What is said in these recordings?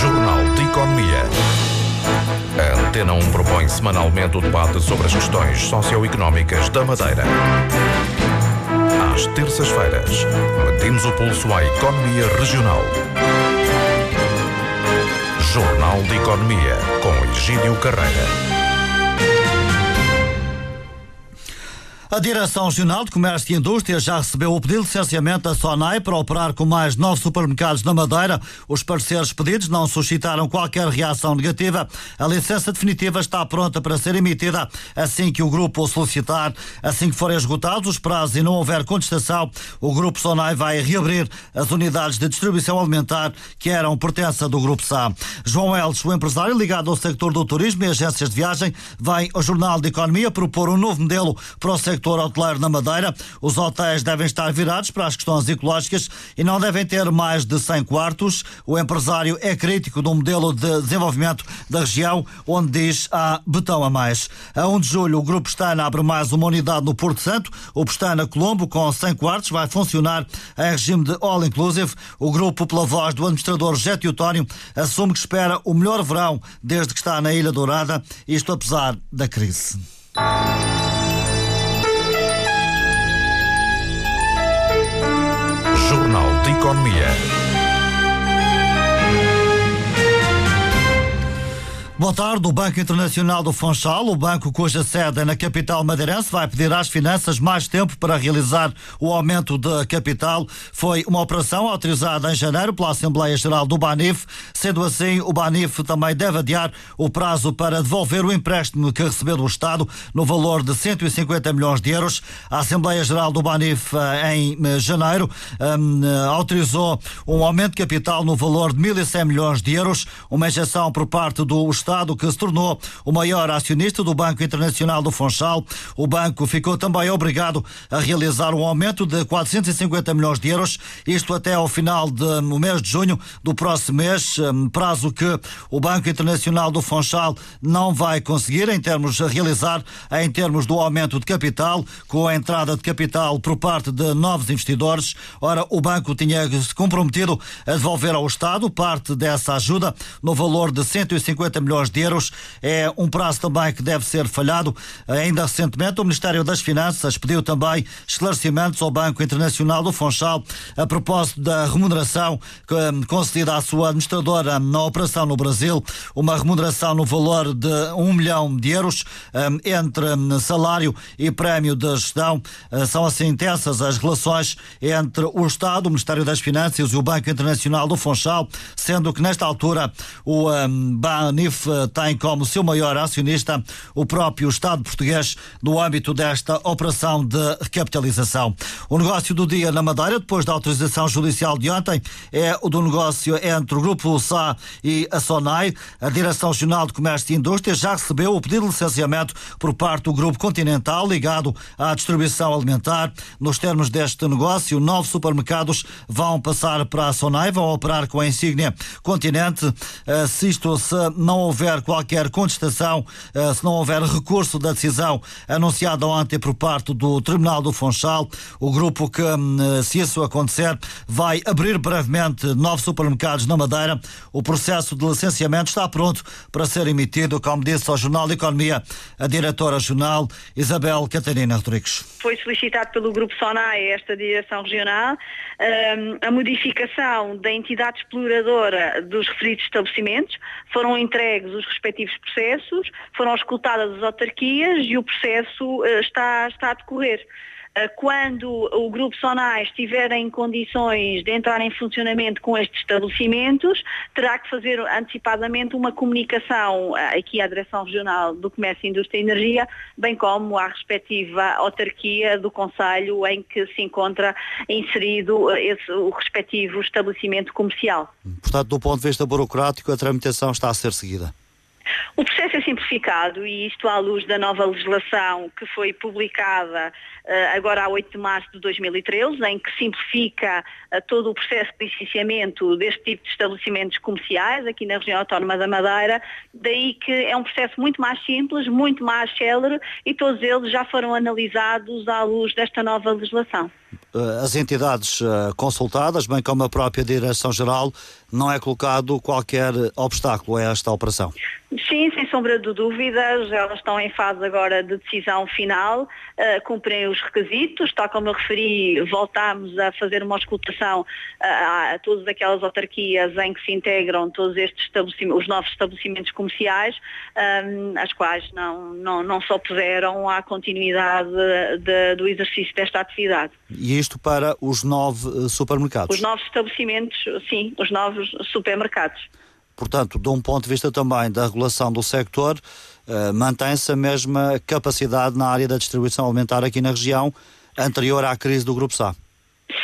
Jornal de Economia. A Antena 1 propõe semanalmente o debate sobre as questões socioeconómicas da Madeira. Às terças-feiras, medimos o pulso à economia regional. Jornal de Economia, com Egídio Carreira. A Direção Regional de Comércio e Indústria já recebeu o pedido de licenciamento da SONAI para operar com mais nove supermercados na Madeira. Os parceiros pedidos não suscitaram qualquer reação negativa. A licença definitiva está pronta para ser emitida assim que o grupo o solicitar. Assim que forem esgotados os prazos e não houver contestação, o grupo SONAI vai reabrir as unidades de distribuição alimentar que eram pertença do grupo SA. João Elches, o empresário ligado ao sector do turismo e agências de viagem, vai ao Jornal de Economia propor um novo modelo para o sector sector hoteleiro na Madeira. Os hotéis devem estar virados para as questões ecológicas e não devem ter mais de 100 quartos. O empresário é crítico do modelo de desenvolvimento da região, onde diz há betão a mais. A 1 de julho, o Grupo Pestana abre mais uma unidade no Porto Santo. O Pestana Colombo, com 100 quartos, vai funcionar em regime de all-inclusive. O grupo, pela voz do administrador José Tónio, assume que espera o melhor verão desde que está na Ilha Dourada, isto apesar da crise. Economia. Boa tarde. O Banco Internacional do Funchal, o banco cuja sede é na capital madeirense, vai pedir às finanças mais tempo para realizar o aumento da capital. Foi uma operação autorizada em janeiro pela Assembleia Geral do Banif. Sendo assim, o Banif também deve adiar o prazo para devolver o empréstimo que recebeu do Estado no valor de 150 milhões de euros. A Assembleia Geral do Banif, eh, em eh, janeiro, um, eh, autorizou um aumento de capital no valor de 1.100 milhões de euros, uma injeção por parte do Estado Estado, que se tornou o maior acionista do Banco Internacional do Funchal. O banco ficou também obrigado a realizar um aumento de 450 milhões de euros, isto até ao final do mês de junho do próximo mês, hum, prazo que o Banco Internacional do Funchal não vai conseguir em termos a realizar em termos do aumento de capital, com a entrada de capital por parte de novos investidores. Ora, o banco tinha se comprometido a devolver ao Estado parte dessa ajuda no valor de 150 milhões milhões de euros. É um prazo também que deve ser falhado. Ainda recentemente, o Ministério das Finanças pediu também esclarecimentos ao Banco Internacional do Funchal a propósito da remuneração hum, concedida à sua administradora na operação no Brasil, uma remuneração no valor de um milhão de euros hum, entre hum, salário e prémio de gestão. Uh, são assim intensas as relações entre o Estado, o Ministério das Finanças e o Banco Internacional do Funchal, sendo que nesta altura o BANIF tem como seu maior acionista o próprio Estado português no âmbito desta operação de recapitalização. O negócio do dia na Madeira, depois da autorização judicial de ontem, é o do negócio entre o Grupo SA e a SONAI. A Direção Regional de Comércio e Indústria já recebeu o pedido de licenciamento por parte do Grupo Continental ligado à distribuição alimentar. Nos termos deste negócio, nove supermercados vão passar para a SONAI, vão operar com a insígnia Continente. Eh, se isto se não houver houver qualquer contestação, eh, se não houver recurso da decisão anunciada ontem por parte do Tribunal do Funchal, o grupo que, hum, eh, se isso acontecer, vai abrir brevemente novos supermercados na Madeira. O processo de licenciamento está pronto para ser emitido, como disse ao Jornal de Economia a diretora regional Isabel Catarina Rodrigues. Foi solicitado pelo Grupo SONAI, esta direção regional, hum, a modificação da entidade exploradora dos referidos estabelecimentos. Foram entregues os respectivos processos, foram escutadas as autarquias e o processo eh, está, está a decorrer. Eh, quando o Grupo Sonai estiver em condições de entrar em funcionamento com estes estabelecimentos, terá que fazer antecipadamente uma comunicação eh, aqui à Direção Regional do Comércio, Indústria e Energia, bem como à respectiva autarquia do Conselho em que se encontra inserido esse, o respectivo estabelecimento comercial. Portanto, do ponto de vista burocrático, a tramitação está a ser seguida. O processo é simplificado e isto à luz da nova legislação que foi publicada uh, agora a 8 de março de 2013, em que simplifica uh, todo o processo de licenciamento deste tipo de estabelecimentos comerciais aqui na região autónoma da Madeira, daí que é um processo muito mais simples, muito mais célere e todos eles já foram analisados à luz desta nova legislação. Eh, as entidades eh, consultadas, bem como a própria Direção-Geral, não é colocado qualquer obstáculo a esta operação. Sim, sem sombra de dúvidas, elas estão em fase agora de decisão final, uh, cumprem os requisitos, tal como eu referi, voltámos a fazer uma escutação uh, a todas aquelas autarquias em que se integram todos estes os novos estabelecimentos comerciais, um, as quais não, não, não se opuseram à continuidade de, do exercício desta atividade. E isto para os nove eh, supermercados? Os novos estabelecimentos, sim, os novos supermercados. Portanto, de um ponto de vista também da regulação do sector, uh, mantém-se a mesma capacidade na área da distribuição alimentar aqui na região, anterior à crise do Grupo SA.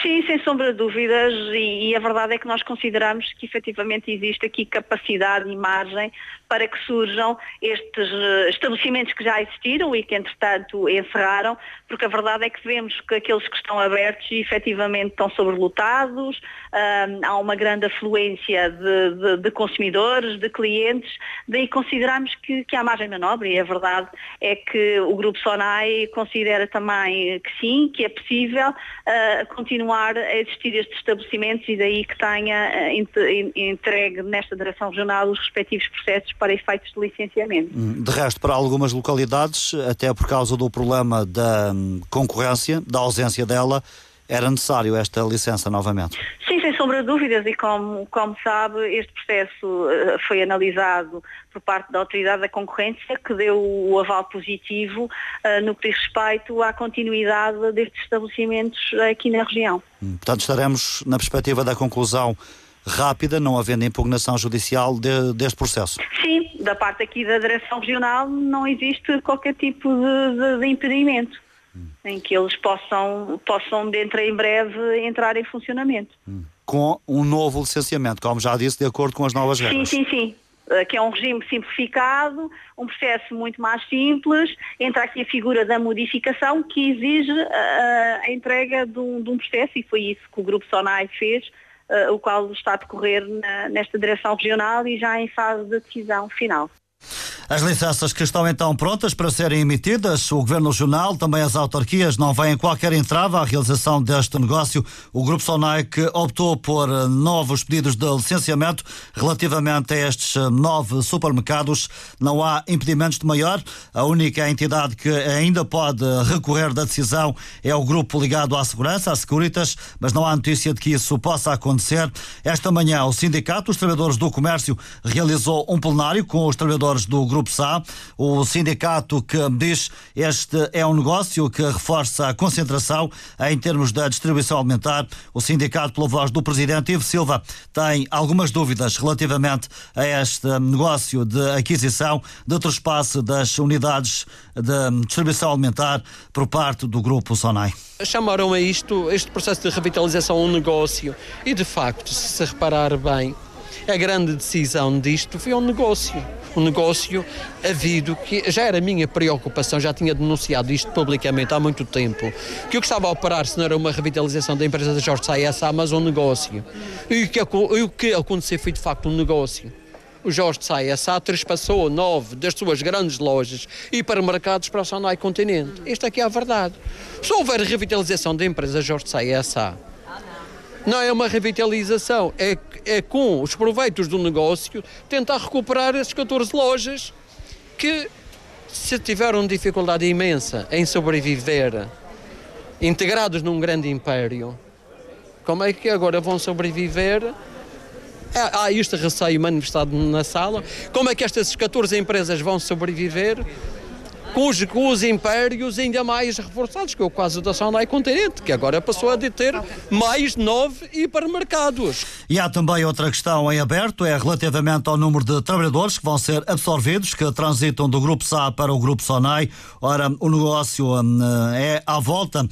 Sim, sem sombra de dúvidas, e, e, a verdade é que nós consideramos que efetivamente existe aqui capacidade e margem para que surjam estes uh, estabelecimentos que já existiram e que entretanto encerraram, porque a verdade é que vemos que aqueles que estão abertos efetivamente estão sobrelotados, uh, há uma grande afluência de, de, de, consumidores, de clientes, daí consideramos que, que há margem manobra e a verdade é que o Grupo Sonai considera também que sim, que é possível uh, continuar a existir estes estabelecimentos e daí que tenha entregue nesta direção regional os respectivos processos para efeitos de licenciamento. De resto, para algumas localidades, até por causa do problema da hum, concorrência, da ausência dela, era necessário esta licença novamente? Sim, sem sombra de dúvidas, e como, como sabe, este processo eh, foi analisado por parte da Autoridade da Concorrência, que deu o aval positivo uh, no que diz respeito à continuidade destes estabelecimentos aqui na região. Hum, portanto, estaremos na perspectiva da conclusão rápida, não havendo impugnação judicial de, deste processo. Sim, da parte aqui da Direção Regional não existe qualquer tipo de, de, de impedimento hum. em que eles possam, possam dentro em breve entrar em funcionamento. Hum. Com um novo licenciamento, como já disse, de acordo com as novas regras. Sim, sim, sim eh, que é um regime simplificado, um processo muito mais simples, entra aqui a figura da modificação que exige a, eh, a entrega de um, de um, processo e foi isso que o Grupo Sonai fez uh, o qual está a decorrer na, nesta direção regional e já em fase de decisão final. As licenças que estão então prontas para serem emitidas, o Governo Regional, também as autarquias, não veem qualquer entrave à realização deste negócio. O Grupo Sonai que optou por novos pedidos de licenciamento relativamente a estes nove supermercados. Não há impedimentos de maior. A única entidade que ainda pode recorrer da decisão é o grupo ligado à segurança, à Securitas, mas não há notícia de que isso possa acontecer. Esta manhã, o Sindicato dos Trabalhadores do Comércio realizou um plenário com os trabalhadores do Grupo SA, o sindicato que diz este é um negócio que reforça a concentração em termos da distribuição alimentar. O sindicato, pela voz do presidente Ivo Silva, tem algumas dúvidas relativamente a este negócio de aquisição de trespasse das unidades de distribuição alimentar por parte do Grupo Sonai. Chamaram a isto, este processo de revitalização, um negócio e, de facto, se reparar bem, a grande decisão disto foi um negócio. Um negócio havido que já era minha preocupação, já tinha denunciado isto publicamente há muito tempo, que o que estava a operar-se não era uma revitalização da empresa da Jorge Saia mas um negócio. E o que, o que aconteceu foi de facto um negócio o Jorge Saia Sá trespassou nove das suas grandes lojas e hipermercados para o Sonai Continente. Esta aqui é a verdade. Se houver revitalização da empresa Jorge Sá, não é uma revitalização, é, é com os proveitos do negócio tentar recuperar essas 14 lojas que se tiveram dificuldade imensa em sobreviver, integrados num grande império, como é que agora vão sobreviver? É, há este receio manifestado na sala. Como é que estas 14 empresas vão sobreviver? Com os, com os impérios ainda mais reforçados, que é o caso da Sonai Continente, que agora passou a ter mais nove hipermercados. E há também outra questão em aberto, é relativamente ao número de trabalhadores que vão ser absorvidos, que transitam do Grupo SA para o Grupo Sonai. Ora, o negócio hum, é à volta hum,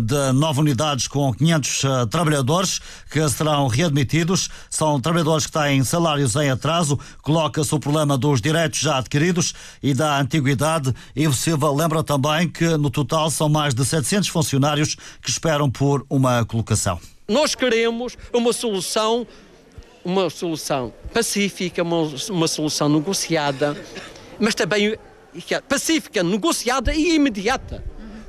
de nove unidades com 500 hum, trabalhadores que serão readmitidos. São trabalhadores que têm salários em atraso. Coloca-se o problema dos direitos já adquiridos e da antiguidade Ivo Silva lembra também que no total são mais de 700 funcionários que esperam por uma colocação. Nós queremos uma solução, uma solução pacífica, uma, uma solução negociada, mas também pacífica, negociada e imediata.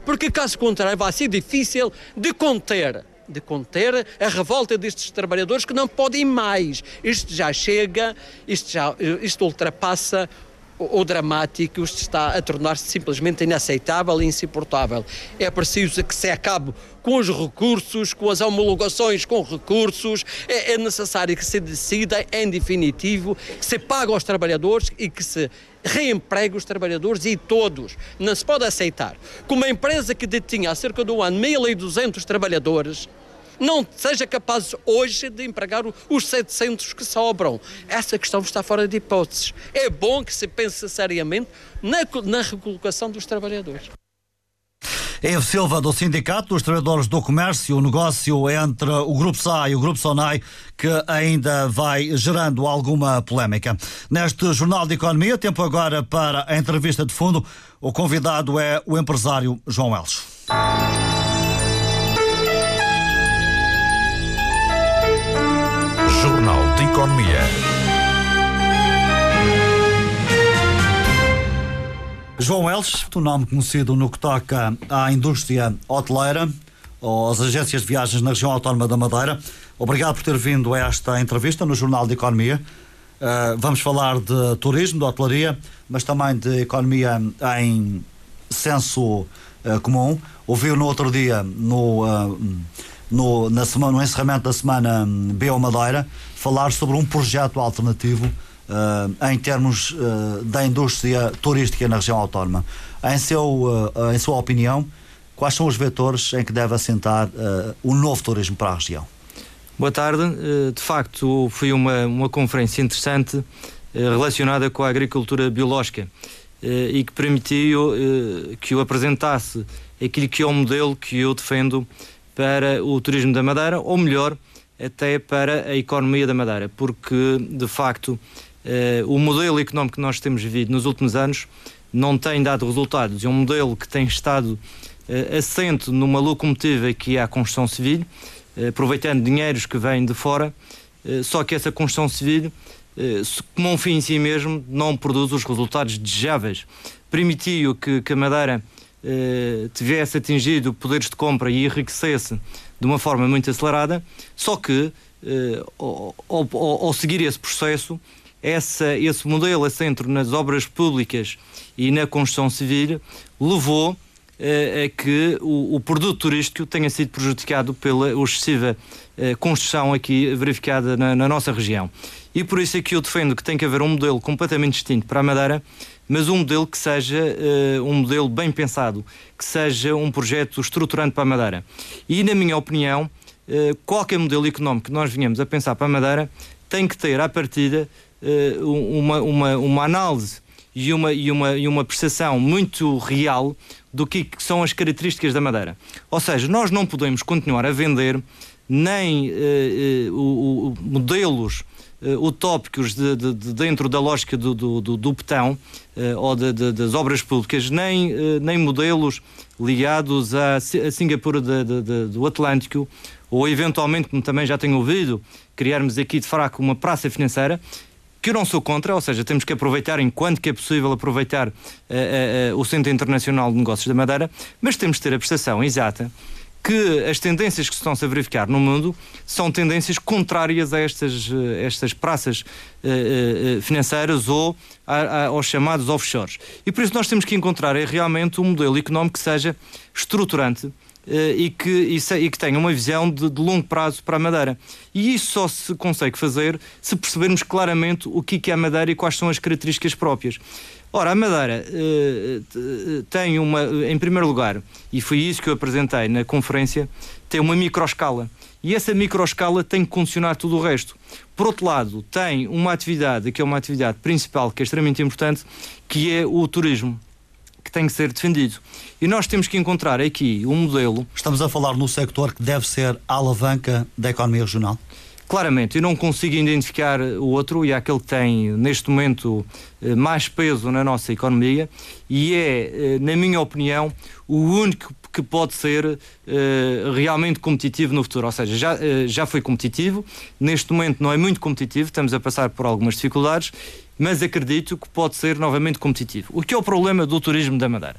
porque caso contrário vai ser difícil de conter de conter a revolta destes trabalhadores que não podem mais. Isto já chega, isto já isto ultrapassa o dramático está a tornar-se simplesmente inaceitável e insuportável. É preciso que se acabe com os recursos, com as homologações com recursos, é, é necessário que se decida em definitivo, que se pague aos trabalhadores e que se reempregue os trabalhadores e todos. Não se pode aceitar que uma empresa que detinha há cerca de um ano 1.200 trabalhadores não seja capaz hoje de empregar os 700 que sobram. Essa questão está fora de hipóteses. É bom que se pense seriamente na, na recolocação dos trabalhadores. Eve Silva, do Sindicato dos Trabalhadores do Comércio, o negócio entre o Grupo SA e o Grupo Sonai, que ainda vai gerando alguma polémica. Neste Jornal de Economia, tempo agora para a entrevista de fundo. O convidado é o empresário João Elso. Economia. João Elches, o nome conhecido no que toca à indústria hoteleira às agências de viagens na região autónoma da Madeira. Obrigado por ter vindo a esta entrevista no Jornal de Economia. Uh, vamos falar de turismo, de hotelaria, mas também de economia em senso uh, comum. Ouviu no outro dia, no uh, no, na semana, no encerramento da semana Bio Madeira, falar sobre um projeto alternativo uh, em termos uh, da indústria turística na região autónoma. Em, seu, uh, em sua opinião, quais são os vetores em que deve assentar o novo turismo para a região? Boa tarde. De facto, foi uma, uma conferência interessante relacionada com a agricultura biológica e que permitiu que eu apresentasse aquilo que é o modelo que eu defendo para o turismo da Madeira, ou melhor, até para a economia da Madeira, porque de facto eh, o modelo económico que nós temos vivido nos últimos anos não tem dado resultados. É um modelo que tem estado eh, assente numa locomotiva que é a construção civil, eh, aproveitando dinheiros que vêm de fora, só que essa construção civil, como um fim em si mesmo, não produz os resultados desejáveis. Permitiu que, que a Madeira tivesse atingido poderes de compra e enriquecesse de uma forma muito acelerada, só que eh, ao, ao, ao, seguir esse processo, essa, esse modelo assento nas obras públicas e na construção civil levou eh, a que o, o, produto turístico tenha sido prejudicado pela excessiva eh, construção aqui verificada na, na nossa região. E por isso é que eu defendo que tem que haver um modelo completamente distinto para a Madeira, mas um modelo que seja uh, um modelo bem pensado, que seja um projeto estruturante para a Madeira. E, na minha opinião, uh, qualquer modelo económico que nós venhamos a pensar para a Madeira tem que ter, à partida, uh, uma, uma, uma análise e uma, e, uma, e uma percepção muito real do que são as características da Madeira. Ou seja, nós não podemos continuar a vender nem o, o, modelos utópicos de, de, de, dentro da lógica do, do, do, do petão uh, ou de, das obras públicas, nem, uh, nem modelos ligados à, à Singapura do Atlântico, ou eventualmente, como também já tenho ouvido, criarmos aqui de fraco uma praça financeira, que eu não sou contra, ou seja, temos que aproveitar, enquanto que é possível, aproveitar uh, uh, uh, o Centro Internacional de Negócios da Madeira, mas temos de ter a prestação exata que as tendências que estão -se a verificar no mundo são tendências contrárias a estas, eh, estas praças uh, uh, financeiras ou aos chamados offshores. E por isso nós temos que encontrar é realmente um modelo económico que seja estruturante e, que, e, e, que tenha uma visão de, de, longo prazo para a Madeira. E isso só se consegue fazer se percebermos claramente o que é a Madeira e quais são as características próprias. Ora, a Madeira uh, tem uma, em primeiro lugar, e foi isso que eu apresentei na conferência, tem uma microescala. E essa microescala tem que condicionar tudo o resto. Por outro lado, tem uma atividade, que é uma atividade principal, que é extremamente importante, que é o turismo que tem que ser defendido. E nós temos que encontrar aqui um modelo. Estamos a falar no sector que deve ser a alavanca da economia regional? Claramente, eu não consigo identificar o outro e é aquele que tem, neste momento, eh, mais peso na nossa economia e é, eh, na minha opinião, o único que pode ser uh, realmente competitivo no futuro. Ou seja, já, já foi competitivo, neste momento não é muito competitivo, estamos a passar por algumas dificuldades, mas acredito que pode ser novamente competitivo. O que é o problema do turismo da Madeira?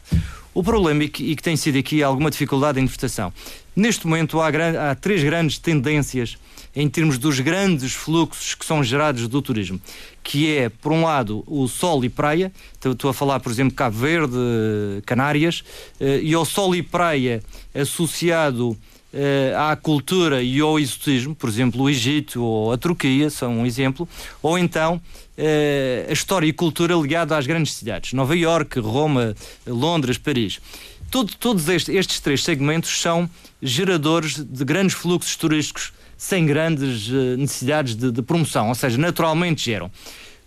O problema, e que, e que tem sido aqui alguma dificuldade de interpretação, neste momento há, há três grandes tendências em termos dos grandes fluxos que são gerados do turismo, que é, por um lado, o sol e praia, estou a falar, por exemplo, Cabo Verde, Canárias, eh, e ao sol e praia associado eh, à cultura e ao exotismo, por exemplo, o Egito ou a Turquia são um exemplo, ou então eh, a história e cultura ligada às grandes cidades, Nova Iorque, Roma, Londres, Paris. Todo, todos estes, estes três segmentos são geradores de grandes fluxos turísticos sem grandes eh, necessidades de, de promoção, ou seja, naturalmente geram.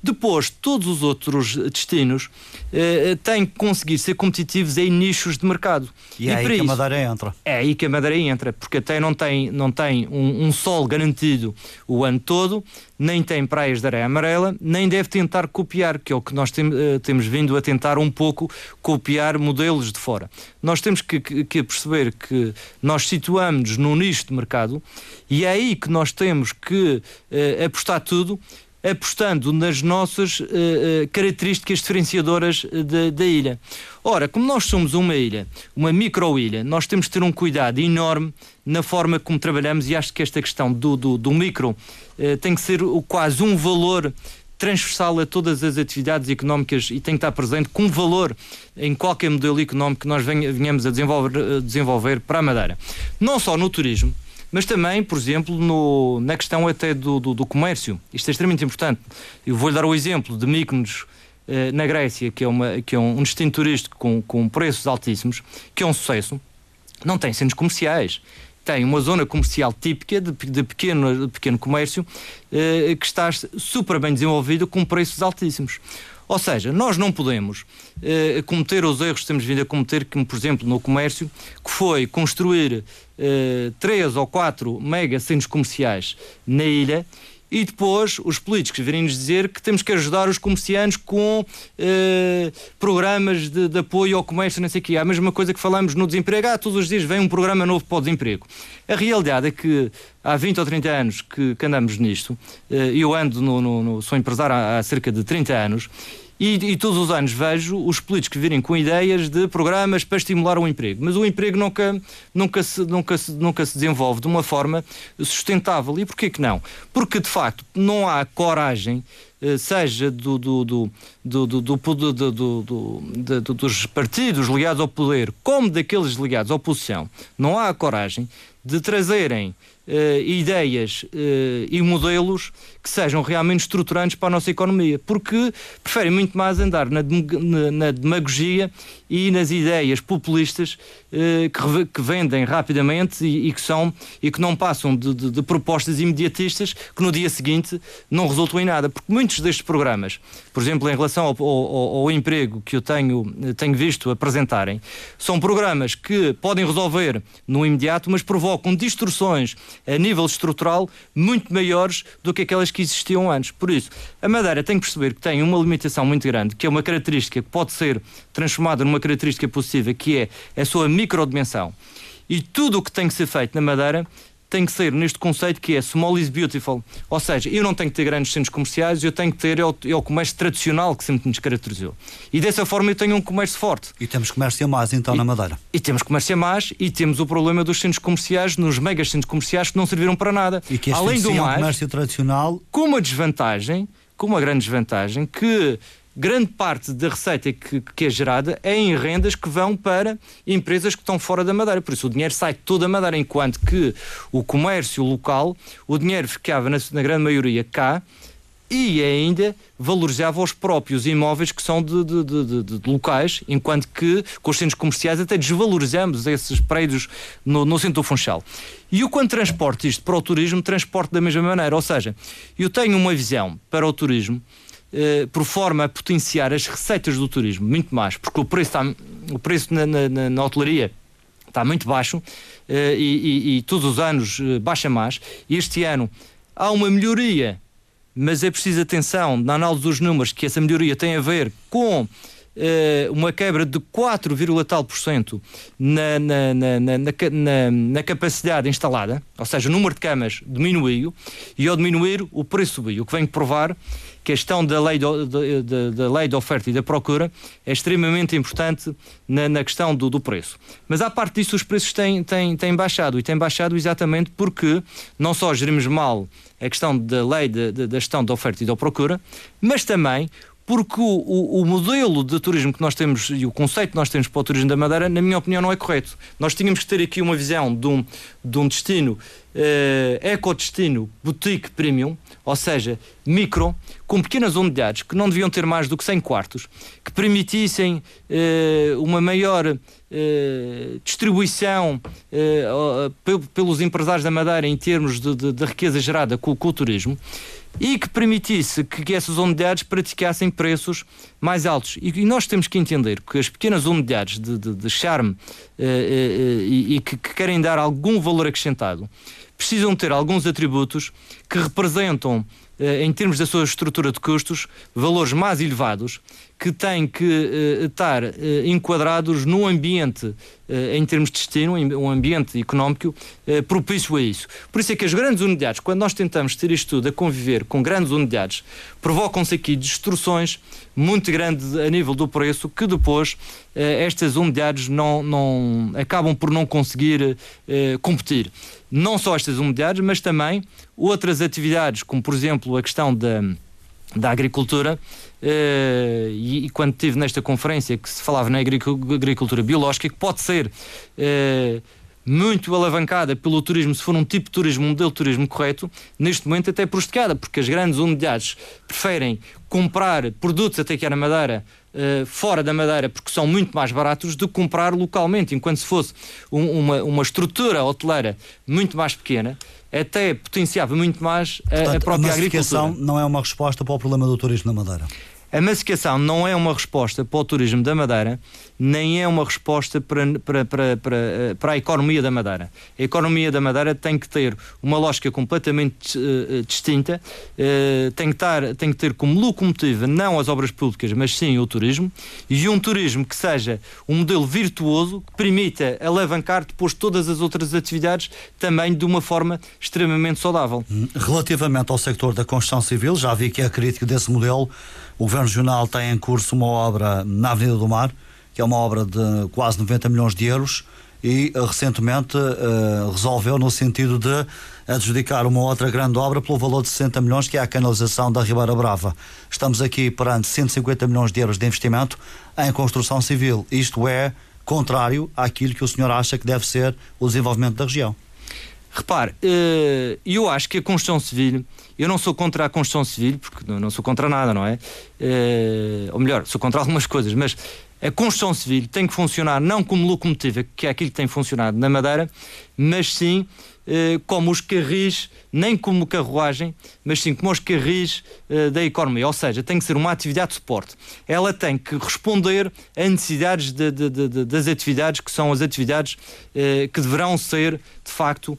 Depois, todos os outros destinos eh, têm que conseguir ser competitivos em nichos de mercado. E, e é aí que isso, a Madeira entra. É aí que a Madeira entra, porque até não tem, não tem um, um, sol garantido o ano todo, nem tem praias de areia amarela, nem deve tentar copiar, que é o que nós tem, eh, temos vindo a tentar um pouco copiar modelos de fora. Nós temos que, que, que perceber que nós situamos no nicho de mercado e é aí que nós temos que eh, apostar tudo apostando nas nossas uh, características diferenciadoras eh, da ilha. Ora, como nós somos uma ilha, uma micro-ilha, nós temos de ter um cuidado enorme na forma como trabalhamos e acho que esta questão do, do, do micro uh, tem que ser quase um valor transversal a todas as atividades económicas e tem que estar presente com valor em qualquer modelo económico que nós venhamos a desenvolver, a desenvolver para a Madeira. Não só no turismo, mas também, por exemplo, no, na questão até do, do, do comércio. Isto é extremamente importante. Eu vou-lhe dar o exemplo de Mykonos, eh, na Grécia, que é, uma, que é um, destino turístico com, com preços altíssimos, que é um sucesso. Não tem centros comerciais, tem uma zona comercial típica de, de, pequeno, de pequeno comércio eh, que está super bem desenvolvida com preços altíssimos. Ou seja, nós não podemos eh, cometer os erros que temos vindo a cometer, como por exemplo no comércio, que foi construir eh, três ou quatro mega centros comerciais na ilha e depois os políticos virem-nos dizer que temos que ajudar os comerciantes com eh, programas de, de, apoio ao comércio, não sei o quê. É a mesma coisa que falamos no desemprego. Ah, todos os dias vem um programa novo para o desemprego. A realidade é que há 20 ou 30 anos que, que andamos nisto, eh, eu ando, no, no, no, sou empresário há, há cerca de 30 anos, e, e, todos os anos vejo os políticos virem com ideias de programas para estimular o emprego, mas o emprego nunca, nunca, se, nunca, se, nunca se desenvolve de uma forma sustentável. E porquê que não? Porque de facto não há coragem eh, seja do, do, do, do, dos partidos ligados ao poder, como daqueles ligados à oposição, não há coragem de trazerem uh, ideias uh, e modelos que sejam realmente estruturantes para a nossa economia, porque preferem muito mais andar na, na, demagogia e nas ideias populistas uh, que, que, vendem rapidamente e, e, que são e que não passam de, de, de, propostas imediatistas que no dia seguinte não resultam em nada, porque muitos destes programas, por exemplo, em relação ao, ao, ao emprego que eu tenho, tenho visto apresentarem, são programas que podem resolver no imediato, mas provocam distorções a nível estrutural muito maiores do que aquelas que existiam antes. Por isso, a Madeira tem que perceber que tem uma limitação muito grande, que é uma característica que pode ser transformada numa característica positiva, que é a sua microdimensão. E tudo o que tem que ser feito na Madeira tem que ser neste conceito que é small is beautiful. Ou seja, eu não tenho que ter grandes centros comerciais, eu tenho que ter é o, é o comércio tradicional que sempre nos caracterizou. E dessa forma eu tenho um comércio forte. E temos comércio a mais então e, na Madeira. E temos comércio a mais e temos o problema dos centros comerciais, nos megas centros comerciais que não serviram para nada. E que Além do mais, um comércio tradicional. Com uma desvantagem, com uma grande desvantagem, que grande parte da receita que, que, é gerada é em rendas que vão para empresas que estão fora da Madeira. Por isso o dinheiro sai toda a Madeira, enquanto que o comércio local, o dinheiro ficava na, na grande maioria cá e ainda valorizava os próprios imóveis que são de, de, de, de, locais, enquanto que com os centros comerciais até desvalorizamos esses prédios no, no centro do Funchal. E o quando transporte isto para o turismo, transporte da mesma maneira. Ou seja, eu tenho uma visão para o turismo eh, por forma a potenciar as receitas do turismo muito mais, porque o preço, está, o preço na, na, na hotelaria está muito baixo eh, e, e, e, todos os anos eh, baixa mais. Este ano há uma melhoria, mas é preciso atenção na análise dos números que essa melhoria tem a ver com uma quebra de 4, tal por cento na, na, na, na, capacidade instalada, ou seja, o número de camas diminuiu e ao diminuir o preço subiu, o que vem provar questão da lei, do, da, da lei da oferta e da procura é extremamente importante na, na questão do, do, preço. Mas à parte disso, os preços têm, têm, têm baixado e têm baixado exatamente porque não só gerimos mal a questão da lei da, gestão da oferta e da procura, mas também porque o, o, o, modelo de turismo que nós temos e o conceito que nós temos para o turismo da Madeira, na minha opinião, não é correto. Nós tínhamos que ter aqui uma visão de um, de um destino eh, ecodestino boutique premium, ou seja, micro, com pequenas unidades que não deviam ter mais do que 100 quartos, que permitissem eh, uma maior eh, distribuição eh, pelos empresários da Madeira em termos de, de, de riqueza gerada com, com o turismo e que permitisse que, essas unidades praticassem preços mais altos. E, e, nós temos que entender que as pequenas unidades de, de, charme uh, uh, e, e que, que, querem dar algum valor acrescentado precisam ter alguns atributos que representam, eh, em termos da sua estrutura de custos, valores mais elevados que têm que uh, estar uh, enquadrados num ambiente, em termos de destino, um ambiente económico propício a isso. Por isso é que as grandes unidades, quando nós tentamos ter isto tudo a conviver com grandes unidades, provocam-se aqui destruções muito grandes a nível do preço, que depois estas unidades não, não, acabam por não conseguir competir. Não só estas unidades, mas também outras atividades, como por exemplo a questão da, da agricultura, Uh, e, e, quando estive nesta conferência que se falava na agricultura biológica, que pode ser uh, muito alavancada pelo turismo, se for um tipo de turismo, um modelo de turismo correto, neste momento até prejudicada, porque as grandes unidades preferem comprar produtos até que na Madeira uh, fora da Madeira porque são muito mais baratos do que comprar localmente, enquanto se fosse um, uma, uma estrutura hoteleira muito mais pequena, até potenciava muito mais a, Portanto, a própria a agricultura. não é uma resposta para o problema do turismo na Madeira? A massificação não é uma resposta para o turismo da Madeira, nem é uma resposta para, para, para, para, para a economia da Madeira. A economia da Madeira tem que ter uma lógica completamente uh, distinta, uh, tem, que estar, tem que ter como locomotiva não as obras públicas, mas sim o turismo, e um turismo que seja um modelo virtuoso que permita alavancar depois todas as outras atividades também de uma forma extremamente saudável. Relativamente ao sector da construção civil, já vi que é crítico desse modelo. O Governo Regional tem em curso uma obra na Avenida do Mar, que é uma obra de quase 90 milhões de euros, e uh, recentemente uh, resolveu no sentido de adjudicar uma outra grande obra pelo valor de 60 milhões, que é a canalização da Ribeira Brava. Estamos aqui perante 150 milhões de euros de investimento em construção civil. Isto é contrário àquilo que o senhor acha que deve ser o desenvolvimento da região. Repare, uh, eu acho que a construção civil eu não sou contra a construção civil, porque não sou contra nada, não é? é ou melhor, sou contra algumas coisas, mas a construção civil tem que funcionar não como locomotiva, que é aquilo que tem funcionado na Madeira, mas sim eh, como os carris, nem como carruagem, mas sim como os carris eh, da economia. Ou seja, tem que ser uma atividade de suporte. Ela tem que responder a necessidades de, de, de, das atividades que são as atividades eh, que deverão ser, de facto,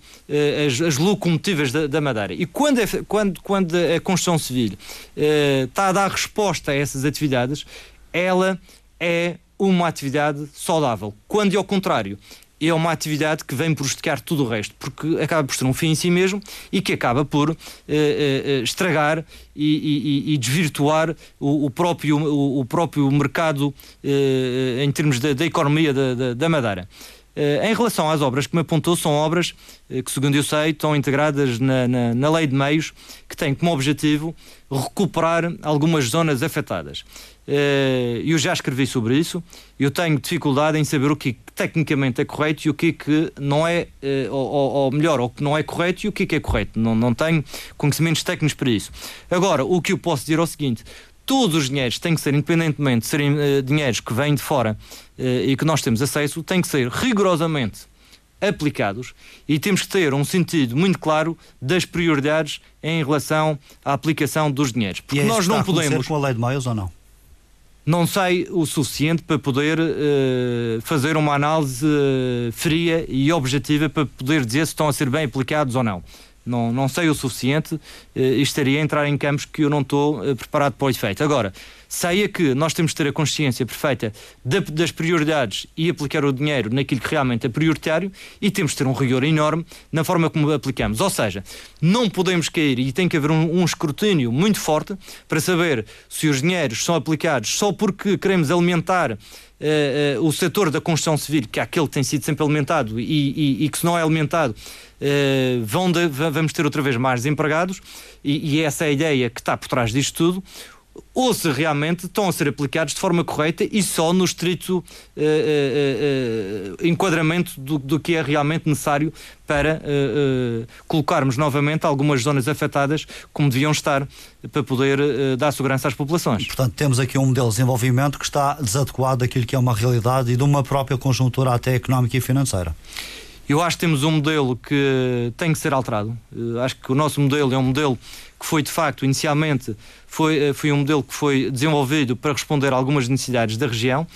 as, as, locomotivas da, da Madeira. E quando, é, quando, quando a construção civil está a dar resposta a essas atividades, ela é uma atividade saudável. Quando, ao contrário, é uma atividade que vem prejudicar tudo o resto, porque acaba por ser um fim em si mesmo e que acaba por uh, uh, estragar e, e, e desvirtuar o, o, próprio, o, o próprio mercado uh, em termos da, da economia da, da, da Madeira. em relação às obras que me apontou, são obras que, segundo eu sei, estão integradas na, na, na lei de meios que têm como objetivo recuperar algumas zonas afetadas. Eh, eu já escrevi sobre isso. Eu tenho dificuldade em saber o que tecnicamente é correto e o que, que não é, eh, ou, ou melhor, o que não é correto e o que, que é correto. Não, não tenho conhecimentos técnicos para isso. Agora, o que eu posso dizer é o seguinte: todos os dinheiros têm que ser, independentemente de serem uh, dinheiros que vêm de fora uh, e que nós temos acesso, têm que ser rigorosamente aplicados e temos que ter um sentido muito claro das prioridades em relação à aplicação dos dinheiros. Porque nós não podemos. com a lei de meios ou não? Não sei o suficiente para poder uh, fazer uma análise uh, fria e objetiva para poder dizer se estão a ser bem aplicados ou não. Não, não sei o suficiente uh, e estaria a entrar em campos que eu não estou preparado para o efeito. Agora, saia que nós temos de ter a consciência perfeita das prioridades e aplicar o dinheiro naquilo que realmente é prioritário e temos de ter um rigor enorme na forma como aplicamos. Ou seja, não podemos cair e tem que haver um, um escrutínio muito forte para saber se os dinheiros são aplicados só porque queremos alimentar Uh, o setor da construção civil, que é aquele que tem sido sempre alimentado e, e, e que se não é alimentado, uh, vão de, vamos ter outra vez mais desempregados, e, e essa é a ideia que está por trás disto tudo ou se realmente estão a ser aplicados de forma correta e só no estrito uh, uh, uh, enquadramento do, do, que é realmente necessário para colocarmos novamente algumas zonas afetadas como deviam estar para poder dar segurança às populações. Portanto, temos aqui um modelo de desenvolvimento que está desadequado daquilo que é uma realidade e de uma própria conjuntura até económica e financeira. Eu acho que temos um modelo que tem que ser alterado. acho que o nosso modelo é um modelo que foi de facto inicialmente foi, eh, foi um modelo que foi desenvolvido para responder a algumas necessidades da região.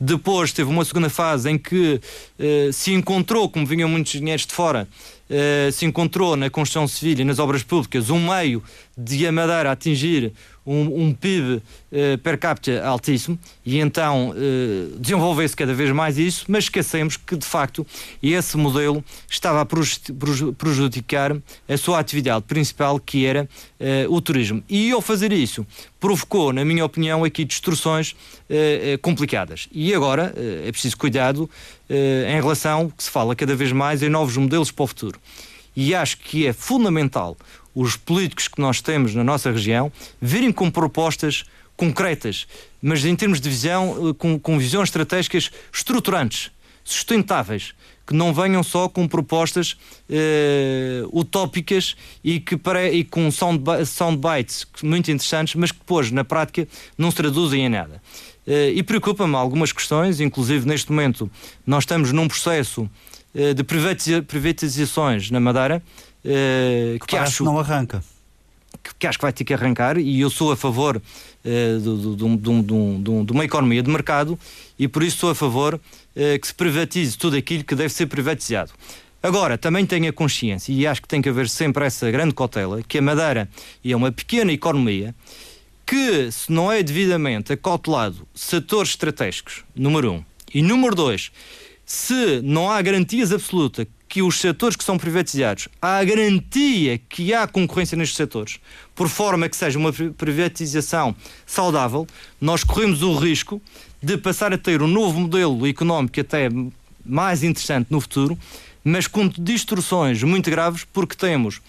Depois teve uma segunda fase em que eh, se encontrou, como vinham muitos dinheiros de fora, eh, se encontrou na construção civil e nas obras públicas um meio de a Madeira atingir um, um PIB eh, per capita altíssimo e então eh, desenvolver-se cada vez mais isso, mas esquecemos que de facto esse modelo estava a prejudicar a sua atividade principal que era o turismo. E ao fazer isso provocou, na minha opinião, aqui distorções complicadas. E agora é preciso cuidado em relação que se fala cada vez mais em novos modelos para o futuro e acho que é fundamental os políticos que nós temos na nossa região virem com propostas concretas, mas em termos de visão, eh, com, com visões estratégicas estruturantes, sustentáveis, que não venham só com propostas uh, utópicas e, que para, e com sound, soundbites muito interessantes, mas que depois, na prática, não se traduzem em nada. Uh, e preocupa-me algumas questões, inclusive neste momento nós estamos num processo de privatizações na Madeira, uh, que, que acho não arranca. Que, acho que vai ter que arrancar e eu sou a favor de uma economia de mercado e por isso sou a favor uh, que se privatize tudo aquilo que deve ser privatizado. Agora, também tenho a consciência, e acho que tem que haver sempre essa grande cautela, que a Madeira é uma pequena economia que, se não é devidamente acautelado setores estratégicos, número um, e número dois, se não há garantias absolutas que os setores que são privatizados, há a garantia que há concorrência nestes setores, por forma que seja uma privatização saudável, nós corremos o risco de passar a ter um novo modelo económico até mais interessante no futuro, mas com distorções muito graves, porque temos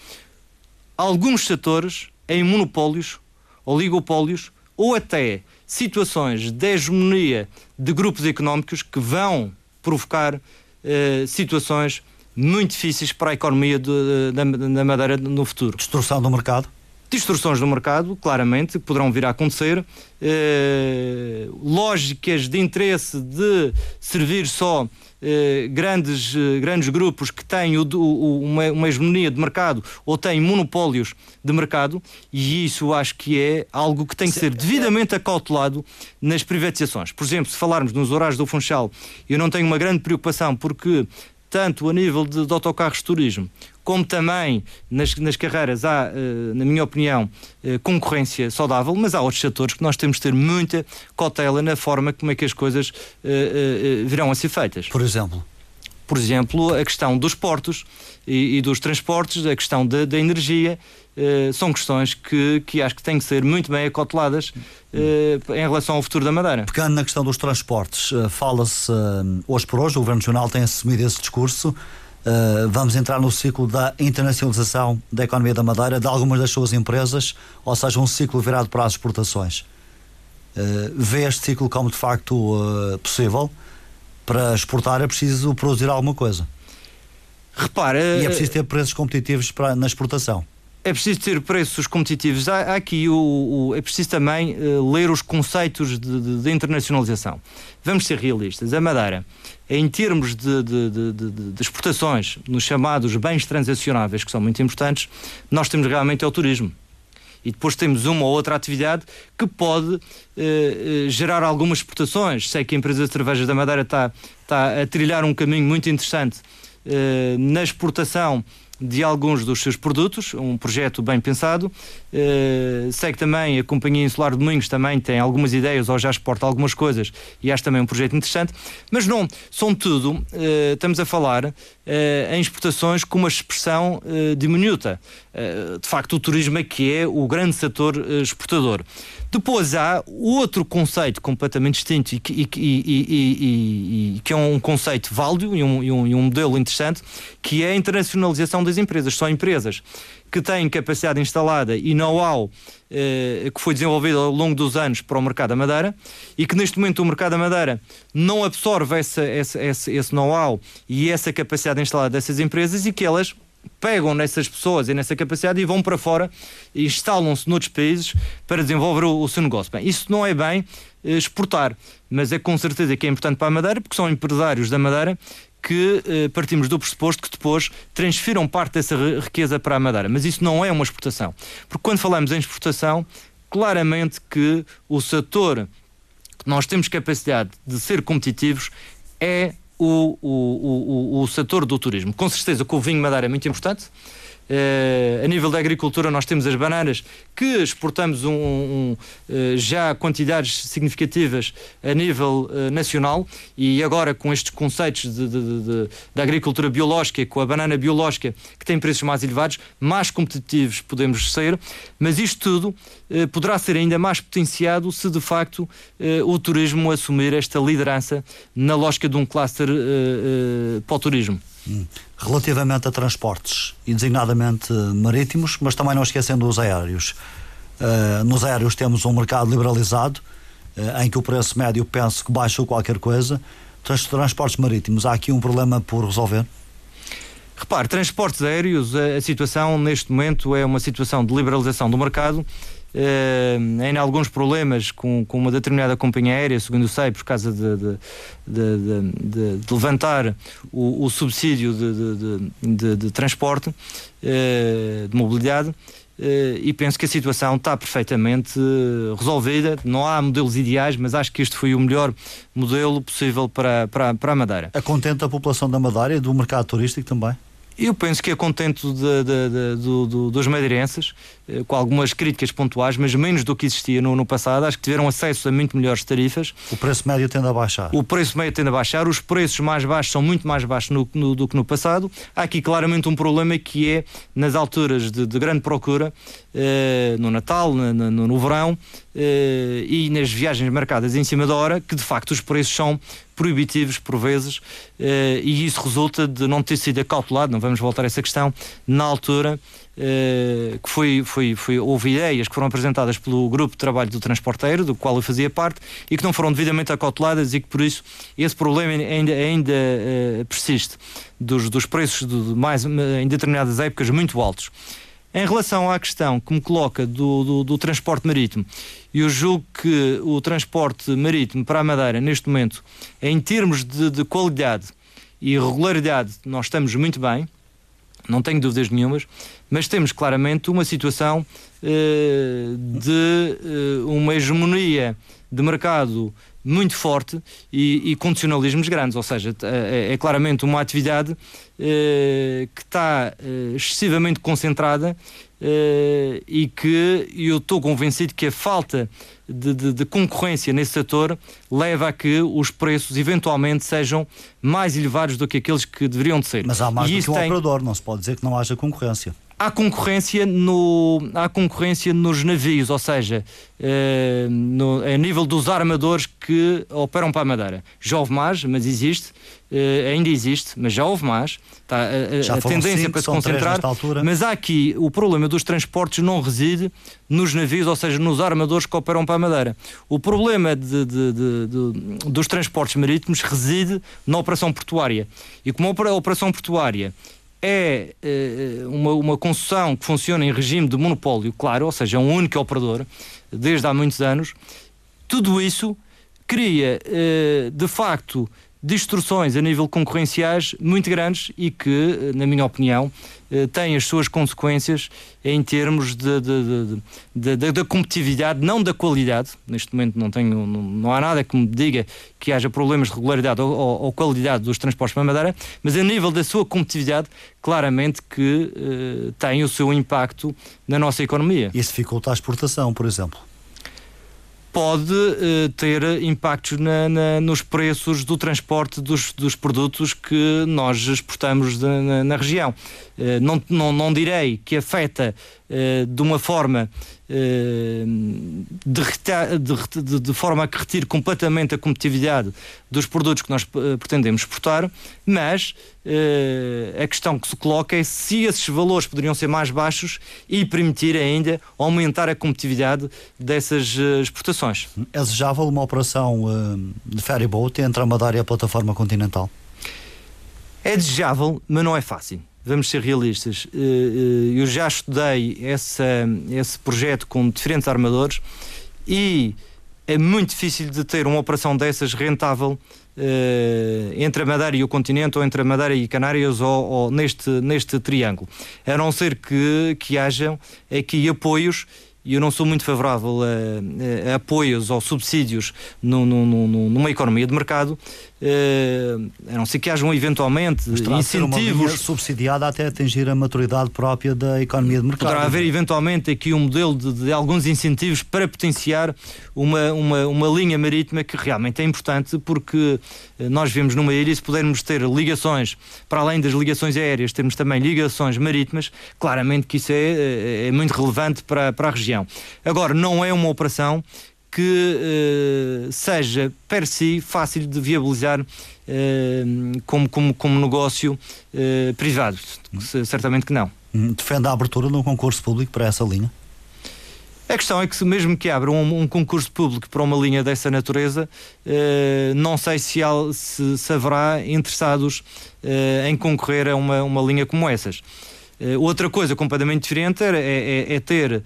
alguns setores em monopólios, oligopólios ou até situações de hegemonia de grupos económicos que vão provocar eh, situações muito difíceis para a economia de, da, Madeira no futuro. Distorção do mercado? Distorções do mercado, claramente, poderão vir a acontecer. Eh, lógicas de interesse de servir só eh, grandes, eh, grandes grupos que têm o, o, uma, uma hegemonia de mercado ou têm monopólios de mercado, e isso acho que é algo que tem que ser devidamente acautelado nas privatizações. Por exemplo, se falarmos nos horários do Funchal, eu não tenho uma grande preocupação porque tanto a nível de, de autocarros de turismo, como também nas, nas carreiras há, uh, na minha opinião, uh, concorrência saudável, mas há outros setores que nós temos de ter muita cautela na forma como é que as coisas uh, virão a ser feitas. Por exemplo? Por exemplo, a questão dos portos e, e dos transportes, a questão da energia, Uh, são questões que, que acho que têm que ser muito bem acauteladas uh, em relação ao futuro da Madeira. Pegando na questão dos transportes, uh, fala-se hoje por hoje, o Governo Nacional tem assumido esse discurso. vamos entrar no ciclo da internacionalização da economia da Madeira, de algumas das suas empresas, ou seja, um ciclo virado para as exportações. vê este ciclo como de facto possível? Para exportar é preciso produzir alguma coisa. Repara. E é preciso ter preços competitivos para, na exportação. É preciso ter preços competitivos. Há, há aqui o, o, é preciso também uh, ler os conceitos de, de, de, internacionalização. Vamos ser realistas. A Madeira, em termos de, de, exportações, nos chamados bens transacionáveis, que são muito importantes, nós temos realmente é o turismo. E depois temos uma ou outra atividade que pode uh, uh, gerar algumas exportações. Sei que a empresa de cervejas da Madeira está, está a trilhar um caminho muito interessante na exportação de alguns dos seus produtos, um projeto bem pensado. Uh, sei que também a Companhia Insular de Moinhos também tem algumas ideias ou já exporta algumas coisas e acho também um projeto interessante, mas não, são tudo, uh, estamos a falar uh, em exportações com uma expressão diminuta. de facto, o turismo é que é o grande setor exportador. Depois há outro conceito completamente distinto e, e, e, e que é um conceito válido e um, um, um modelo interessante, que é a internacionalização das empresas. São empresas que têm capacidade instalada e know-how eh, que foi desenvolvido ao longo dos anos para o mercado da Madeira e que neste momento o mercado da Madeira não absorve essa, essa, esse, esse know-how e essa capacidade instalada dessas empresas e que elas pegam nessas pessoas e nessa capacidade e vão para fora e instalam-se noutros países para desenvolver o, o, seu negócio. Bem, isso não é bem eh, exportar, mas é com certeza que é importante para a Madeira, porque são empresários da Madeira que eh, partimos do pressuposto que depois transfiram parte dessa riqueza para a Madeira. Mas isso não é uma exportação. Porque quando falamos em exportação, claramente que o setor que nós temos capacidade de ser competitivos é o, o, o, o setor do turismo. Com certeza que o vinho Madeira é muito importante. Uh, a nível da agricultura, nós temos as bananas que exportamos um, um, uh, já quantidades significativas a nível uh, nacional e agora com estes conceitos de, de, de, de, agricultura biológica, com a banana biológica que tem preços mais elevados, mais competitivos podemos ser, mas isto tudo poderá ser ainda mais potenciado se de facto o turismo assumir esta liderança na lógica de um cluster para o turismo. Relativamente a transportes, e designadamente marítimos, mas também não esquecendo os aéreos. Uh, nos aéreos temos um mercado liberalizado, uh, em que o preço médio penso que baixou qualquer coisa. Transportes marítimos, há aqui um problema por resolver? Repare, transportes aéreos, a, a situação neste momento é uma situação de liberalização do mercado em alguns problemas com, com uma determinada companhia aérea, segundo sei, por causa de, de, de, de levantar o, o subsídio de, transporte, uh, de mobilidade. Uh, e penso que a situação está perfeitamente resolvida. Não há modelos ideais, mas acho que este foi o melhor modelo possível para, para, para a Madeira. Contente a população da Madeira e do mercado turístico também? Eu penso que é contente de, de, de, do, do, dos madeirenses, eh, com algumas críticas pontuais, mas menos do que existia no, no, passado. Acho que tiveram acesso a muito melhores tarifas. O preço médio tende a baixar. O preço médio tende a baixar. Os preços mais baixos são muito mais baixos no, no, do que no passado. Há aqui claramente um problema que é nas alturas de, grande procura, eh, no Natal, no, no, verão, e nas viagens marcadas em cima da hora, que de facto os preços são proibitivos por vezes eh, e isso resulta de não ter sido acautelado, não vamos voltar a essa questão, na altura eh, que foi, foi, foi, houve ideias que foram apresentadas pelo grupo de trabalho do transporteiro, do qual eu fazia parte, e que não foram devidamente acauteladas e que por isso esse problema ainda, ainda persiste dos, dos preços de mais, em determinadas épocas muito altos. Em relação à questão que me coloca do, do, do, transporte marítimo, eu julgo que o transporte marítimo para a Madeira, neste momento, em termos de, de qualidade e regularidade, nós estamos muito bem, não tenho dúvidas nenhumas, mas temos claramente uma situação eh, de eh, uma hegemonia de mercado muito forte e, e condicionalismos grandes, ou seja, é, é claramente uma atividade eh, que está eh, excessivamente concentrada eh, e que eu estou convencido que a falta de, de, de, concorrência nesse setor leva a que os preços eventualmente sejam mais elevados do que aqueles que deveriam de ser. Mas há mais e do que um tem... operador, não se pode dizer que não haja concorrência há concorrência, no, há concorrência nos navios, ou seja, eh, no, a nível dos armadores que operam para a Madeira. Já houve mais, mas existe, eh, ainda existe, mas já houve mais. Tá, a, a tendência cinco, para se concentrar. Mas há aqui o problema dos transportes não reside nos navios, ou seja, nos armadores que operam para a Madeira. O problema de, de, de, dos transportes marítimos reside na operação portuária. E como a operação portuária é uh, uma, uma concessão que funciona em regime de monopólio, claro, ou seja, é um único operador, desde há muitos anos, tudo isso cria, uh, de facto, distorções a nível concorrenciais muito grandes e que, na minha opinião, eh, têm as suas consequências em termos da competitividade, não da qualidade. Neste momento não, tenho, não, não, há nada que me diga que haja problemas de regularidade ou, ou, ou qualidade dos transportes para Madeira, mas a nível da sua competitividade, claramente que uh, tem o seu impacto na nossa economia. Isso dificulta a exportação, por exemplo pode uh, ter impactos na, na, nos preços do transporte dos, dos produtos que nós exportamos de, na, na, região. Uh, não, não, não direi que afeta uh, de uma forma de, de, de, forma a que retire completamente a competitividade dos produtos que nós pretendemos exportar, mas a questão que se coloca é se esses valores poderiam ser mais baixos e permitir ainda aumentar a competitividade dessas exportações. É desejável uma operação de ferry boat entre a Madeira e a plataforma continental? É desejável, mas não é fácil vamos ser realistas. Eh, eh, eu já estudei essa, esse projeto com diferentes armadores e é muito difícil de ter uma operação dessas rentável uh, entre a Madeira e o continente ou entre a Madeira e Canárias ou, ou, neste, neste triângulo. A não ser que, que hajam aqui apoios e eu não sou muito favorável a, a, a apoios ou subsídios no, no, no, numa economia de mercado, Uh, a não ser que hajam eventualmente incentivos. subsidiada até atingir a maturidade própria da economia de mercado. Poderá haver eventualmente aqui um modelo de, de, alguns incentivos para potenciar uma, uma, uma linha marítima que realmente é importante porque nós vemos numa ilha, se pudermos ter ligações, para além das ligações aéreas, temos também ligações marítimas, claramente que isso é, é, é muito relevante para, para a região. Agora, não é uma operação que uh, seja per si fácil de viabilizar como, como, como negócio privado. Certamente que não. Hum, defende a abertura de um concurso público para essa linha? A questão é que se mesmo que abra um, um concurso público para uma linha dessa natureza, não sei se, há, se, se haverá interessados em concorrer a uma, uma linha como essas. Uh, outra coisa completamente diferente é, é, é ter uh,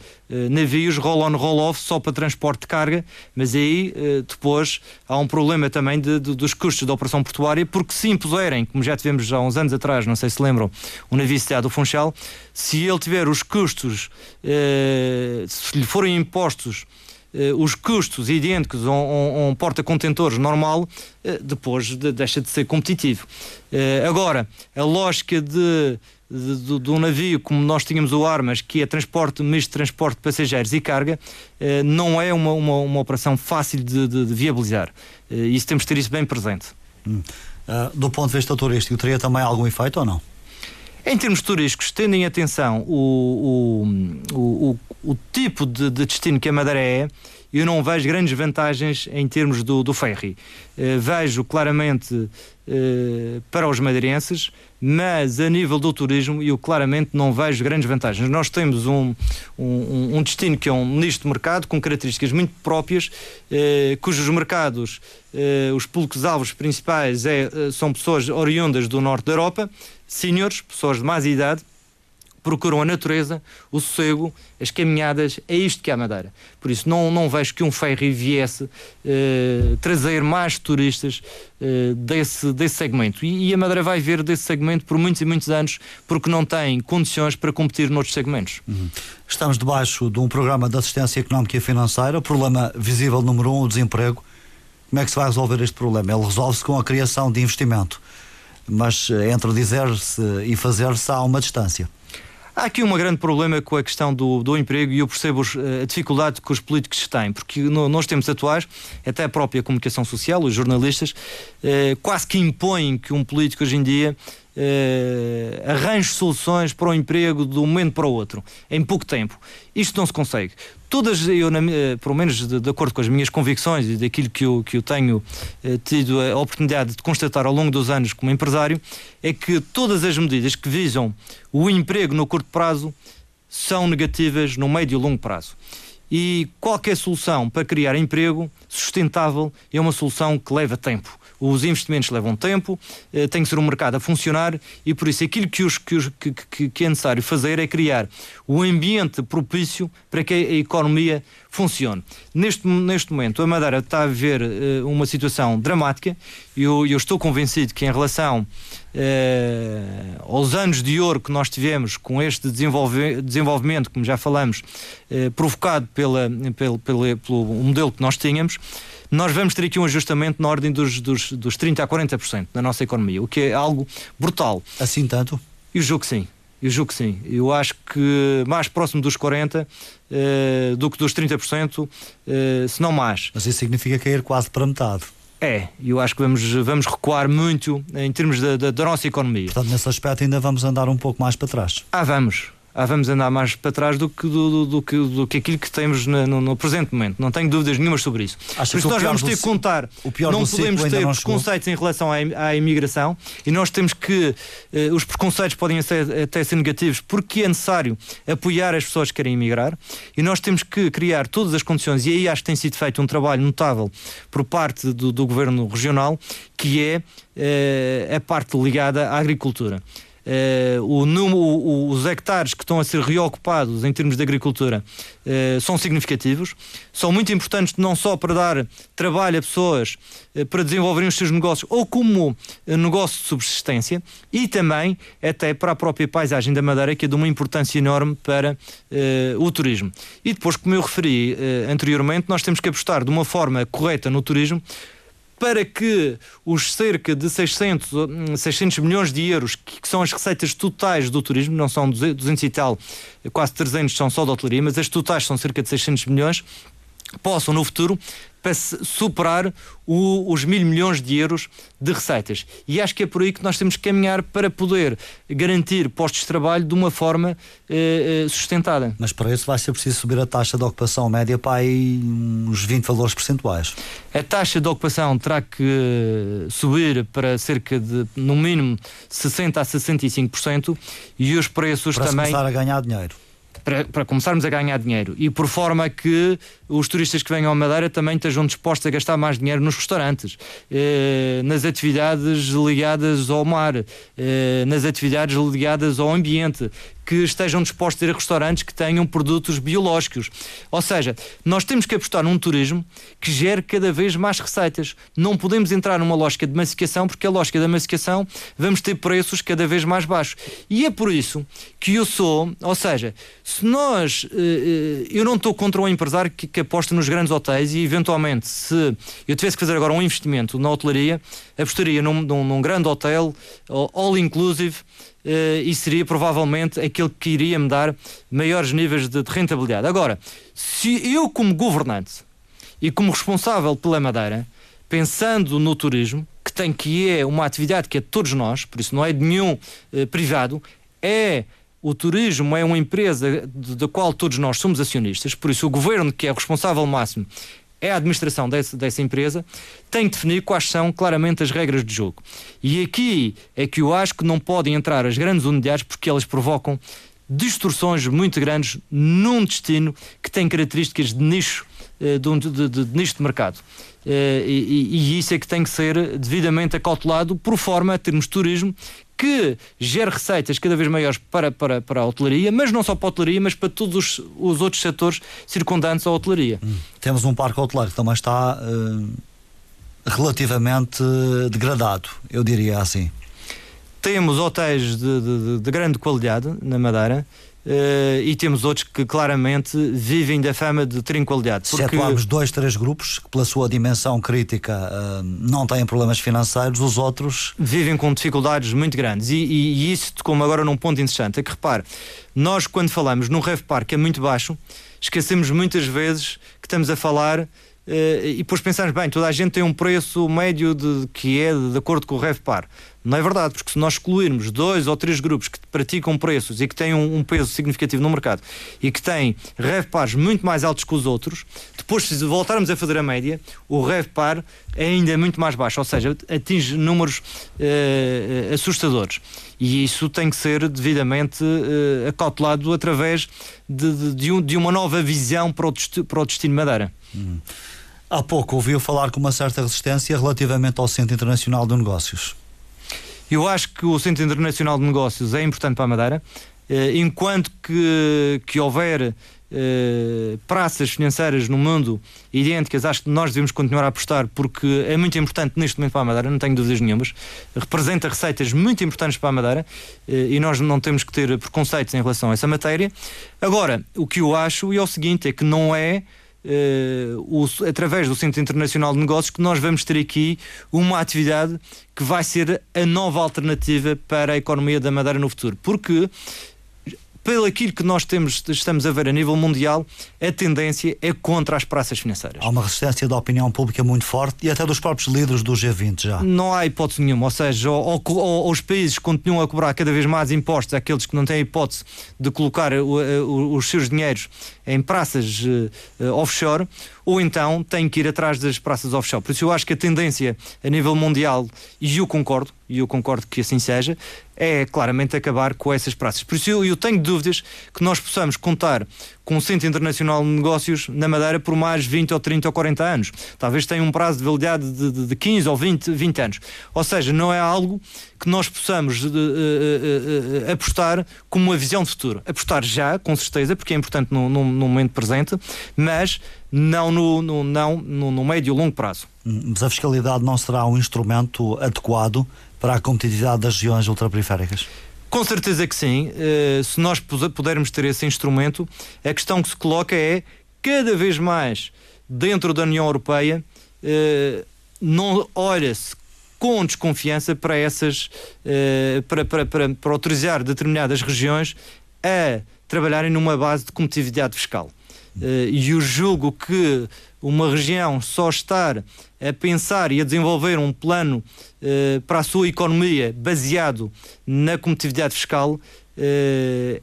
navios roll-on, roll-off só para transporte de carga, mas aí uh, depois há um problema também de, de, dos custos da operação portuária, porque se impuserem, como já tivemos há uns anos atrás, não sei se lembram, o navio sediado do Funchal, se ele tiver os custos, se lhe forem impostos os custos idênticos a um, um porta-contentores normal, depois de, deixa de ser competitivo. Agora, a lógica de de, de, um navio como nós tínhamos o Armas, que é transporte, misto de transporte de passageiros e carga, eh, não é uma, uma, uma operação fácil de, de, de viabilizar. Eh, isso temos de ter isso bem presente. Hum. Uh, do ponto de vista turístico, teria também algum efeito ou não? Em termos turísticos, tendo em atenção o, o, o, o tipo de, de destino que a Madeira é, eu não vejo grandes vantagens em termos do, do ferry. Uh, vejo claramente uh, para os madeirenses, mas a nível do turismo eu claramente não vejo grandes vantagens. Nós temos um, um, um destino que é um nicho de mercado com características muito próprias, uh, cujos mercados, os públicos-alvos principais é, são pessoas oriundas do norte da Europa, senhores, pessoas de mais idade, procuram a natureza, o sossego, as caminhadas, é isto que é a Madeira. Por isso não, não vejo que um ferry viesse eh, trazer mais turistas eh, desse, desse segmento. E, e, a Madeira vai ver desse segmento por muitos e muitos anos porque não tem condições para competir noutros segmentos. Uhum. Estamos debaixo de um programa de assistência económica e financeira, o problema visível número um, o desemprego. Como é que se vai resolver este problema? Ele resolve-se com a criação de investimento. Mas eh, entre dizer-se e fazer-se há uma distância. Há aqui um grande problema com a questão do, do emprego e eu percebo os, eh, a dificuldade que os políticos têm, porque no, nos tempos atuais, até a própria comunicação social, os jornalistas, eh, quase que impõem que um político hoje em dia eh, arranje soluções para o emprego de um momento para o outro, em pouco tempo. Isto não se consegue. Todas, eu, eh, pelo menos de, de, acordo com as minhas convicções e daquilo que eu, que eu tenho eh, tido a oportunidade de constatar ao longo dos anos como empresário, é que todas as medidas que visam o emprego no curto prazo são negativas no médio e longo prazo. E qualquer solução para criar emprego sustentável é uma solução que leva tempo os investimentos levam tempo, eh, tem que ser um mercado a funcionar e por isso aquilo que, os, que, os, que, que é necessário fazer é criar o ambiente propício para que a economia funcione. Neste, neste momento, a Madeira está a viver uh, uma situação dramática e eu, eu, estou convencido que, em relação uh, aos anos de ouro que nós tivemos com este desenvolve, desenvolvimento, como já falamos, uh, provocado pela, pelo, pelo, pelo modelo que nós tínhamos, nós vamos ter aqui um ajustamento na ordem dos, dos, dos 30% a 40% na nossa economia, o que é algo brutal. Assim tanto? Eu julgo que sim. Eu julgo que sim. Eu acho que mais próximo dos 40% uh, eh, do que dos 30%, uh, eh, se não mais. Mas isso significa cair quase para metade. É, eu acho que vamos, vamos recuar muito em termos da, da, da nossa economia. Portanto, nesse aspecto ainda vamos andar um pouco mais para trás. Ah, vamos ah, vamos andar mais para trás do que, do, do, do, que, do que aquilo que temos no, no, no, presente momento. Não tenho dúvidas nenhumas sobre isso. Acho Por isso nós vamos ter que contar. Não podemos ter não preconceitos em relação à, à imigração e nós temos que. Eh, os preconceitos podem ser, até ser negativos porque é necessário apoiar as pessoas que querem emigrar e nós temos que criar todas as condições. E aí acho que tem sido feito um trabalho notável por parte do, do governo regional, que é eh, a parte ligada à agricultura. Uh, o número, os hectares que estão a ser reocupados em termos de agricultura uh, são significativos, são muito importantes não só para dar trabalho a pessoas uh, para desenvolverem os seus negócios ou como negócio de subsistência e também até para a própria paisagem da Madeira, que é de uma importância enorme para o turismo. E depois, como eu referi anteriormente, nós temos que apostar de uma forma correta no turismo para que os cerca de 600, 600 hum, milhões de euros, que, são as receitas totais do turismo, não são 200 e tal, quase 300 são só da hotelaria, mas as totais são cerca de 600 milhões, possam no futuro superar o, os mil milhões de euros de receitas. E acho que é por aí que nós temos que caminhar para poder garantir postos de trabalho de uma forma eh, eh sustentada. Mas para isso vai ser preciso subir a taxa de ocupação média para aí uns 20 valores percentuais. A taxa de ocupação terá que subir para cerca de, no mínimo, 60% a 65% e os preços para também. Para começar a ganhar dinheiro para, para, começarmos a ganhar dinheiro. E por forma que os turistas que venham à Madeira também estejam dispostos a gastar mais dinheiro nos restaurantes, eh, nas atividades ligadas ao mar, eh, nas atividades ligadas ao ambiente, que estejam dispostos a ir a restaurantes que tenham produtos biológicos. Ou seja, nós temos que apostar num turismo que gere cada vez mais receitas. Não podemos entrar numa lógica de massificação, porque a lógica da massificação vamos ter preços cada vez mais baixos. E é por isso que eu sou, ou seja, se nós, eh, eh, eu não estou contra um empresário que, que aposta nos grandes hotéis e eventualmente se eu tivesse que fazer agora um investimento na hotelaria, apostaria num, num, num grande hotel, all inclusive, uh, e seria provavelmente aquele que iria me dar maiores níveis de, de rentabilidade. Agora, se eu, como governante e como responsável pela Madeira, pensando no turismo, que tem que é uma atividade que é de todos nós, por isso não é de nenhum uh, privado, é o turismo é uma empresa da qual todos nós somos acionistas, por isso o governo, que é responsável máximo, é a administração desse, dessa empresa, tem que definir quais são claramente as regras de jogo. E aqui é que eu acho que não podem entrar as grandes unidades porque elas provocam distorções muito grandes num destino que tem características de nicho, eh, de, de, de, de nicho de mercado. Eh, e, e, isso é que tem que ser devidamente acautelado por forma a termos turismo que gere receitas cada vez maiores para, para, para a hotelaria, mas não só para a hotelaria, mas para todos os, os outros setores circundantes à hotelaria. Hum. Temos um parque hoteleiro que também está uh, relativamente degradado, eu diria assim. Temos hotéis de, de, de grande qualidade na Madeira, Uh, e temos outros que claramente vivem da fama de terem qualidade. Porque... Se atuarmos dois, três grupos que, pela sua dimensão crítica, uh, não têm problemas financeiros, os outros. Vivem com dificuldades muito grandes. E, e, e isso como agora num ponto interessante. É que repare, nós quando falamos num RevPar que é muito baixo, esquecemos muitas vezes que estamos a falar Uh, e depois pensamos, bem, toda a gente tem um preço médio de, que é de, de acordo com o RevPar. Não é verdade, porque se nós excluirmos dois ou três grupos que praticam preços e que têm um, um peso significativo no mercado e que têm RevPars muito mais altos que os outros, depois se voltarmos a fazer a média, o RevPar é ainda muito mais baixo, ou seja, atinge números uh, assustadores. E isso tem que ser devidamente uh, acautelado através de, de, de, um, de, uma nova visão para o, destino, para o destino Madeira. Hum. Há pouco ouviu falar com uma certa resistência relativamente ao Centro Internacional de Negócios. Eu acho que o Centro Internacional de Negócios é importante para a Madeira. enquanto que, que houver Uh, praças financeiras no mundo idênticas, acho que nós devemos continuar a apostar porque é muito importante neste momento para a Madeira, não tenho dúvidas nenhumas. Representa receitas muito importantes para a Madeira uh, e nós não temos que ter preconceitos em relação a essa matéria. Agora, o que eu acho é o seguinte: é que não é. Uh, o, através do Centro Internacional de Negócios que nós vamos ter aqui uma atividade que vai ser a nova alternativa para a economia da Madeira no futuro. Porque pelo aquilo que nós temos, estamos a ver a nível mundial, a tendência é contra as praças financeiras. Há uma resistência da opinião pública muito forte e até dos próprios líderes do G20 já. Não há hipótese nenhuma, ou seja, ou, ou, ou os países continuam a cobrar cada vez mais impostos àqueles que não têm hipótese de colocar o, o, os seus dinheiros em praças uh, offshore, ou então têm que ir atrás das praças offshore. Por isso eu acho que a tendência a nível mundial, e eu concordo, e eu concordo que assim seja, é claramente acabar com essas praças. Por isso eu, eu tenho dúvidas que nós possamos contar com o Centro Internacional de Negócios na Madeira por mais 20 ou 30 ou 40 anos. Talvez tenha um prazo de validade de, de, de 15 ou 20, 20 anos. Ou seja, não é algo que nós possamos uh, uh, uh, apostar como uma visão de futuro. Apostar já, com certeza, porque é importante no, no, no momento presente, mas não no, no, não no, no médio e longo prazo. Mas a fiscalidade não será um instrumento adequado para a competitividade das regiões ultraperiféricas? Com certeza que sim. Uh, se nós pudermos ter esse instrumento, a questão que se coloca é cada vez mais dentro da União Europeia uh, não olha-se com desconfiança para essas uh, para, para, para, para autorizar determinadas regiões a trabalharem numa base de competitividade fiscal. E eu julgo que uma região só estar a pensar e a desenvolver um plano uh, para a sua economia baseado na competitividade fiscal uh,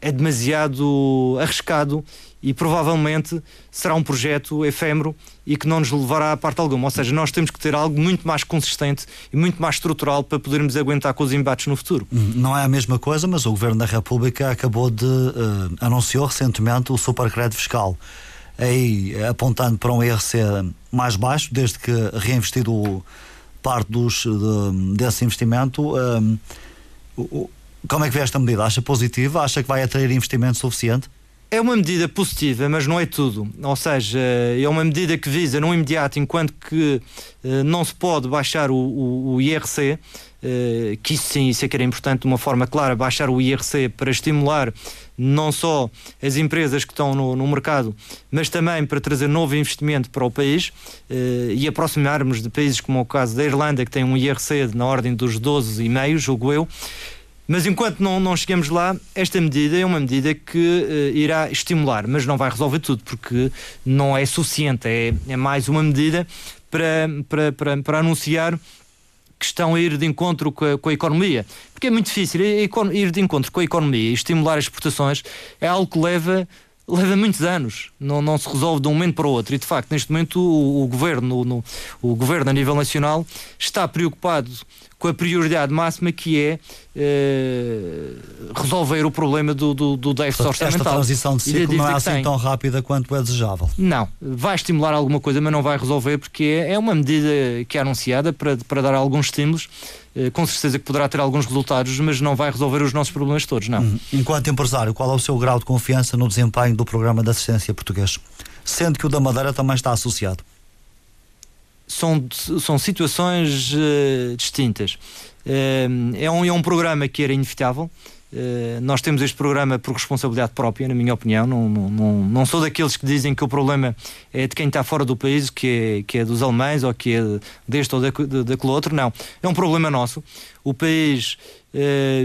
é demasiado arriscado e provavelmente será um projeto efêmero e que não nos levará a parte alguma. Ou seja, nós temos que ter algo muito mais consistente e muito mais estrutural para podermos aguentar com os embates no futuro. Hum, não é a mesma coisa, mas o Governo da República acabou de uh, anunciou recentemente o supercrédito fiscal aí apontando para um IRC mais baixo, desde que reinvestido parte dos, de, desse investimento. Um, como é que vê esta medida? Acha positiva? Acha que vai atrair investimento suficiente? É uma medida positiva, mas não é tudo. Ou seja, é uma medida que visa no imediato, enquanto que uh, não se pode baixar o, o, o IRC, uh, que isso sim, isso é que era importante, de uma forma clara, baixar o IRC para estimular não só as empresas que estão no, no mercado, mas também para trazer novo investimento para o país uh, e aproximarmos de países como o caso da Irlanda, que tem um IRC na ordem dos 12,5, julgo eu. Mas enquanto não, não chegamos lá, esta medida é uma medida que uh, irá estimular, mas não vai resolver tudo, porque não é suficiente. É, é mais uma medida para, para, para, para anunciar que estão a ir de encontro com a, com a economia. Porque é muito difícil ir de encontro com a economia e estimular as exportações é algo que leva leva muitos anos, não, não se resolve de um momento para o outro. E de facto, neste momento, o, o governo, no, o governo a nível nacional está preocupado com a prioridade máxima que é eh, resolver o problema do, do, do déficit orçamental. Esta transição de ciclo não é assim tão rápida quanto é desejável. Não, vai estimular alguma coisa, mas não vai resolver porque é, é uma medida que é anunciada para, para dar alguns estímulos. Eh, com certeza que poderá ter alguns resultados, mas não vai resolver os nossos problemas todos, não. Uhum. Enquanto empresário, qual é o seu grau de confiança no desempenho do programa de assistência português? Sendo que o da Madeira também está associado são, são situações uh, distintas. Uh, é, um, é um programa que era inevitável. Uh, nós temos este programa por responsabilidade própria, na minha opinião. Não, não, não sou daqueles que dizem que o problema é de quem está fora do país, que é, que é dos alemães ou que é deste ou daquele outro. Não. É um problema nosso. O país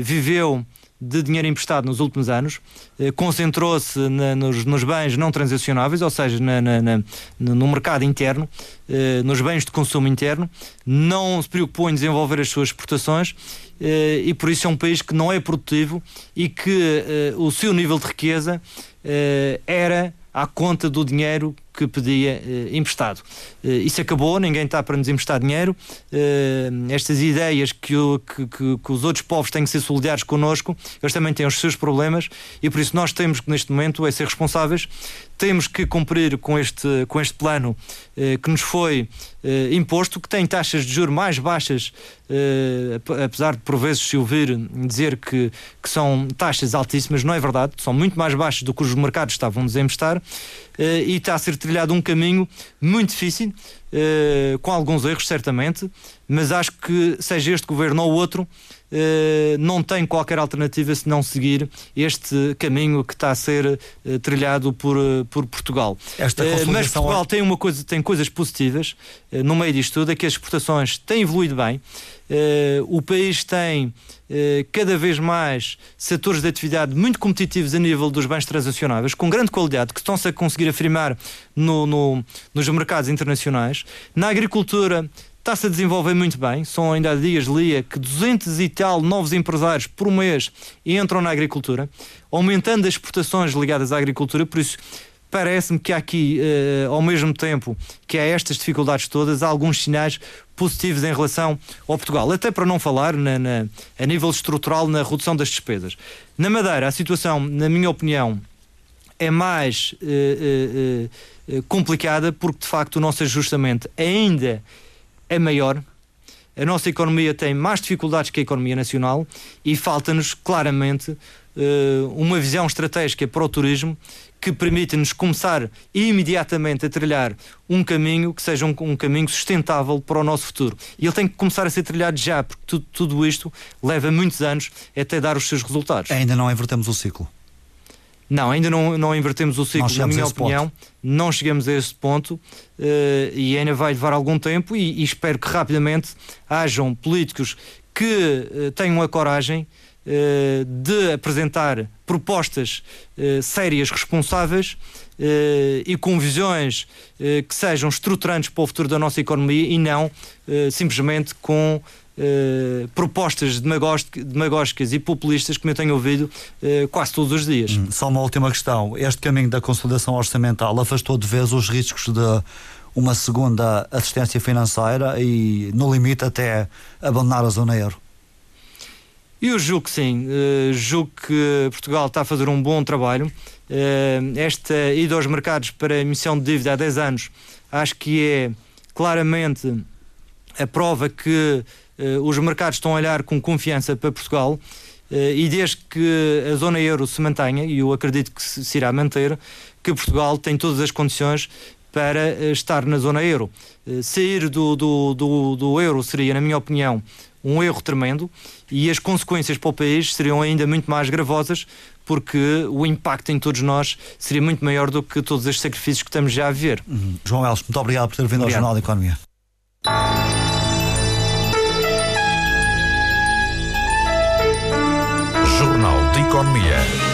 viveu de dinheiro emprestado nos últimos anos, eh, concentrou-se nos, nos, bens não transacionáveis, ou seja, na, na, na, no mercado interno, eh, nos bens de consumo interno, não se preocupou em desenvolver as suas exportações eh, e por isso é um país que não é produtivo e que o seu nível de riqueza era à conta do dinheiro que pedia eh, emprestado. Eh, isso acabou, ninguém está para nos emprestar dinheiro. Eh, estas ideias que, o, que, que, que, os outros povos têm que ser solidários connosco, eles também têm os seus problemas e por isso nós temos que, neste momento, é ser responsáveis, temos que cumprir com este, com este plano eh, que nos foi eh, imposto, que tem taxas de juros mais baixas, eh, apesar de por vezes se ouvir dizer que, que são taxas altíssimas, não é verdade, são muito mais baixas do que os mercados estavam a desemprestar eh, e está a ser trilhado um caminho muito difícil, eh, com alguns erros certamente, mas acho que seja este governo ou outro, eh, não tem qualquer alternativa se não seguir este caminho que está a ser eh, trilhado por, eh, por Portugal. Esta mas Portugal tem, uma coisa, tem coisas positivas no meio disto tudo, é que as exportações têm evoluído bem. O país tem cada vez mais setores de atividade muito competitivos a nível dos bens transacionáveis, com grande qualidade, que estão-se a conseguir afirmar no, no, nos mercados internacionais. Na agricultura está-se a desenvolver muito bem. São ainda há dias, lia, que 200 e tal novos empresários por mês entram na agricultura, aumentando as exportações ligadas à agricultura, por isso parece-me que há aqui, uh, ao mesmo tempo que há estas dificuldades todas, há alguns sinais positivos em relação ao Portugal. Até para não falar na, na, a nível estrutural na redução das despesas. Na Madeira, a situação, na minha opinião, é mais uh, uh, complicada porque, de facto, o nosso ajustamento ainda é maior, a nossa economia tem mais dificuldades que a economia nacional e falta-nos claramente uh, uma visão estratégica para o turismo que permita-nos começar imediatamente a trilhar um caminho que seja um, um, caminho sustentável para o nosso futuro. E ele tem que começar a ser trilhado já, porque tudo, tudo isto leva muitos anos até dar os seus resultados. Ainda não invertemos o ciclo. Não, ainda não, não invertemos o ciclo, na minha opinião. Ponto. Não chegamos a esse ponto uh, e ainda vai levar algum tempo e, e espero que rapidamente hajam políticos que uh, tenham a coragem de apresentar propostas sérias, responsáveis e com visões que sejam estruturantes para o futuro da nossa economia e não simplesmente com propostas demagógicas e populistas que eu tenho ouvido quase todos os dias. Hum, só uma última questão. Este caminho da consolidação orçamental afastou de vez os riscos de uma segunda assistência financeira e, no limite, até abandonar a zona euro? Eu julgo que sim. Uh, julgo que Portugal está a fazer um bom trabalho. esta ida aos mercados para emissão de dívida há 10 anos acho que é claramente a prova que uh, os mercados estão a olhar com confiança para Portugal uh, e desde que a zona euro se mantenha, e eu acredito que se, irá manter, que Portugal tem todas as condições para uh, estar na zona euro. sair do, do, do, do euro seria, na minha opinião, um erro tremendo e as consequências para o país seriam ainda muito mais gravosas porque o impacto em todos nós seria muito maior do que todos estes sacrifícios que estamos já a ver. Uhum. João Elson, muito obrigado por ter vindo obrigado. ao Jornal da Economia. Jornal de Economia.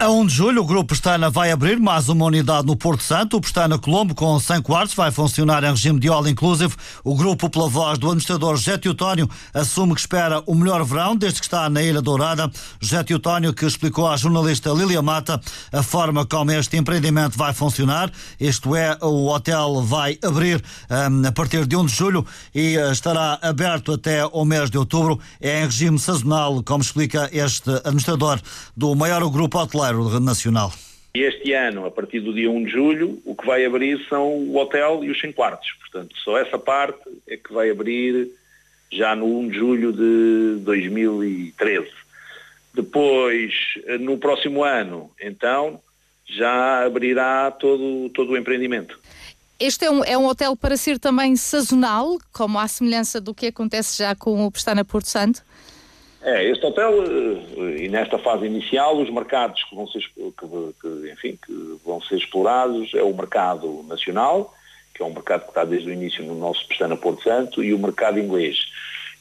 A 1 de julho, o Grupo Pestana vai abrir mais uma unidade no Porto Santo. O Pestana Colombo, com 100 quartos, vai funcionar em regime de all inclusive. O grupo, pela voz do administrador José Teotónio, assume que espera o melhor verão desde que está na Ilha Dourada. José Teotónio, que explicou à jornalista Lilia Mata a forma como este empreendimento vai funcionar. Isto é, o hotel vai abrir um, a partir de 1 de julho e uh, estará aberto até o mês de outubro. É em regime sazonal, como explica este administrador do maior grupo hoteleiro Nacional. Este ano, a partir do dia 1 de julho, o que vai abrir são o hotel e os 100 quartos. Portanto, só essa parte é que vai abrir já no 1 de julho de 2013. Depois, no próximo ano, então, já abrirá todo, todo o empreendimento. Este é um, é um hotel para ser também sazonal, como à semelhança do que acontece já com o Pestana Porto Santo? É, este hotel, eh, e nesta fase inicial, os mercados que vão ser, que, que, enfim, que vão ser explorados é o mercado nacional, que é um mercado que está desde o início no nosso Pestana Porto Santo, e o mercado inglês.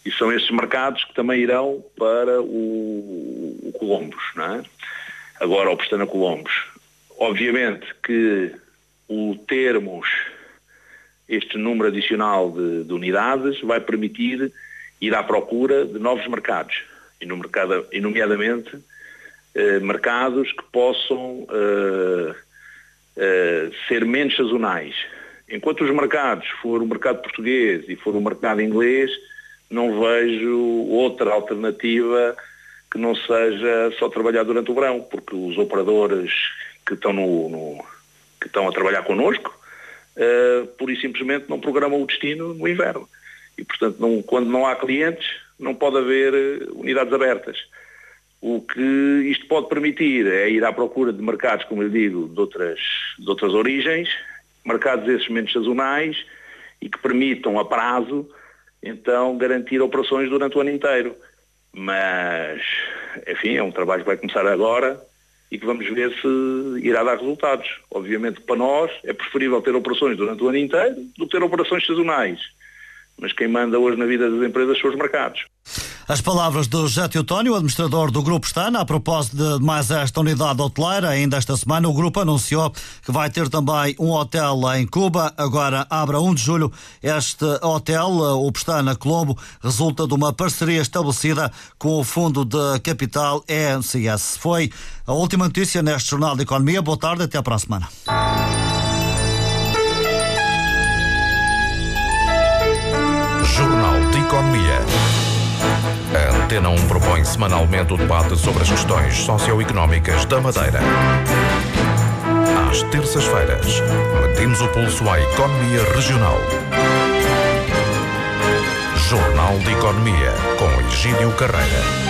E são estes mercados que também irão para o, o Colombos, não é? Agora, o Pestana Colombos. Obviamente que o termos este número adicional de, de unidades vai permitir ir à procura de novos mercados, e, no mercado, e nomeadamente eh, mercados que possam eh, eh, ser menos sazonais. Enquanto os mercados for o mercado português e for o mercado inglês, não vejo outra alternativa que não seja só trabalhar durante o verão, porque os operadores que estão, no, no que estão a trabalhar connosco, uh, pura e simplesmente não programam o destino no inverno. E, portanto, não, quando não há clientes, não pode haver eh, unidades abertas. O que isto pode permitir é ir à procura de mercados, como eu digo, de outras, de outras origens, mercados esses menos sazonais e que permitam a prazo, então, garantir operações durante o ano inteiro. Mas, enfim, é um trabalho que vai começar agora e que vamos ver se irá dar resultados. Obviamente, para nós, é preferível ter operações durante o ano inteiro do que ter operações sazonais mas quem manda hoje na vida das empresas são os mercados. As palavras do José Teotónio, administrador do Grupo Estana, a propósito de mais esta unidade hoteleira. Ainda esta semana o Grupo anunciou que vai ter também um hotel em Cuba. Agora abre a 1 de julho. Este hotel, o Pestana Colombo, resulta de uma parceria estabelecida com o Fundo de Capital ENCS. Foi a última notícia neste Jornal de Economia. Boa tarde, até para a semana. Economia. A Antena 1 propõe semanalmente o debate sobre as questões socioeconómicas da Madeira. Às terças-feiras, medimos o pulso à economia regional. Jornal de Economia, com Egídio Carreira.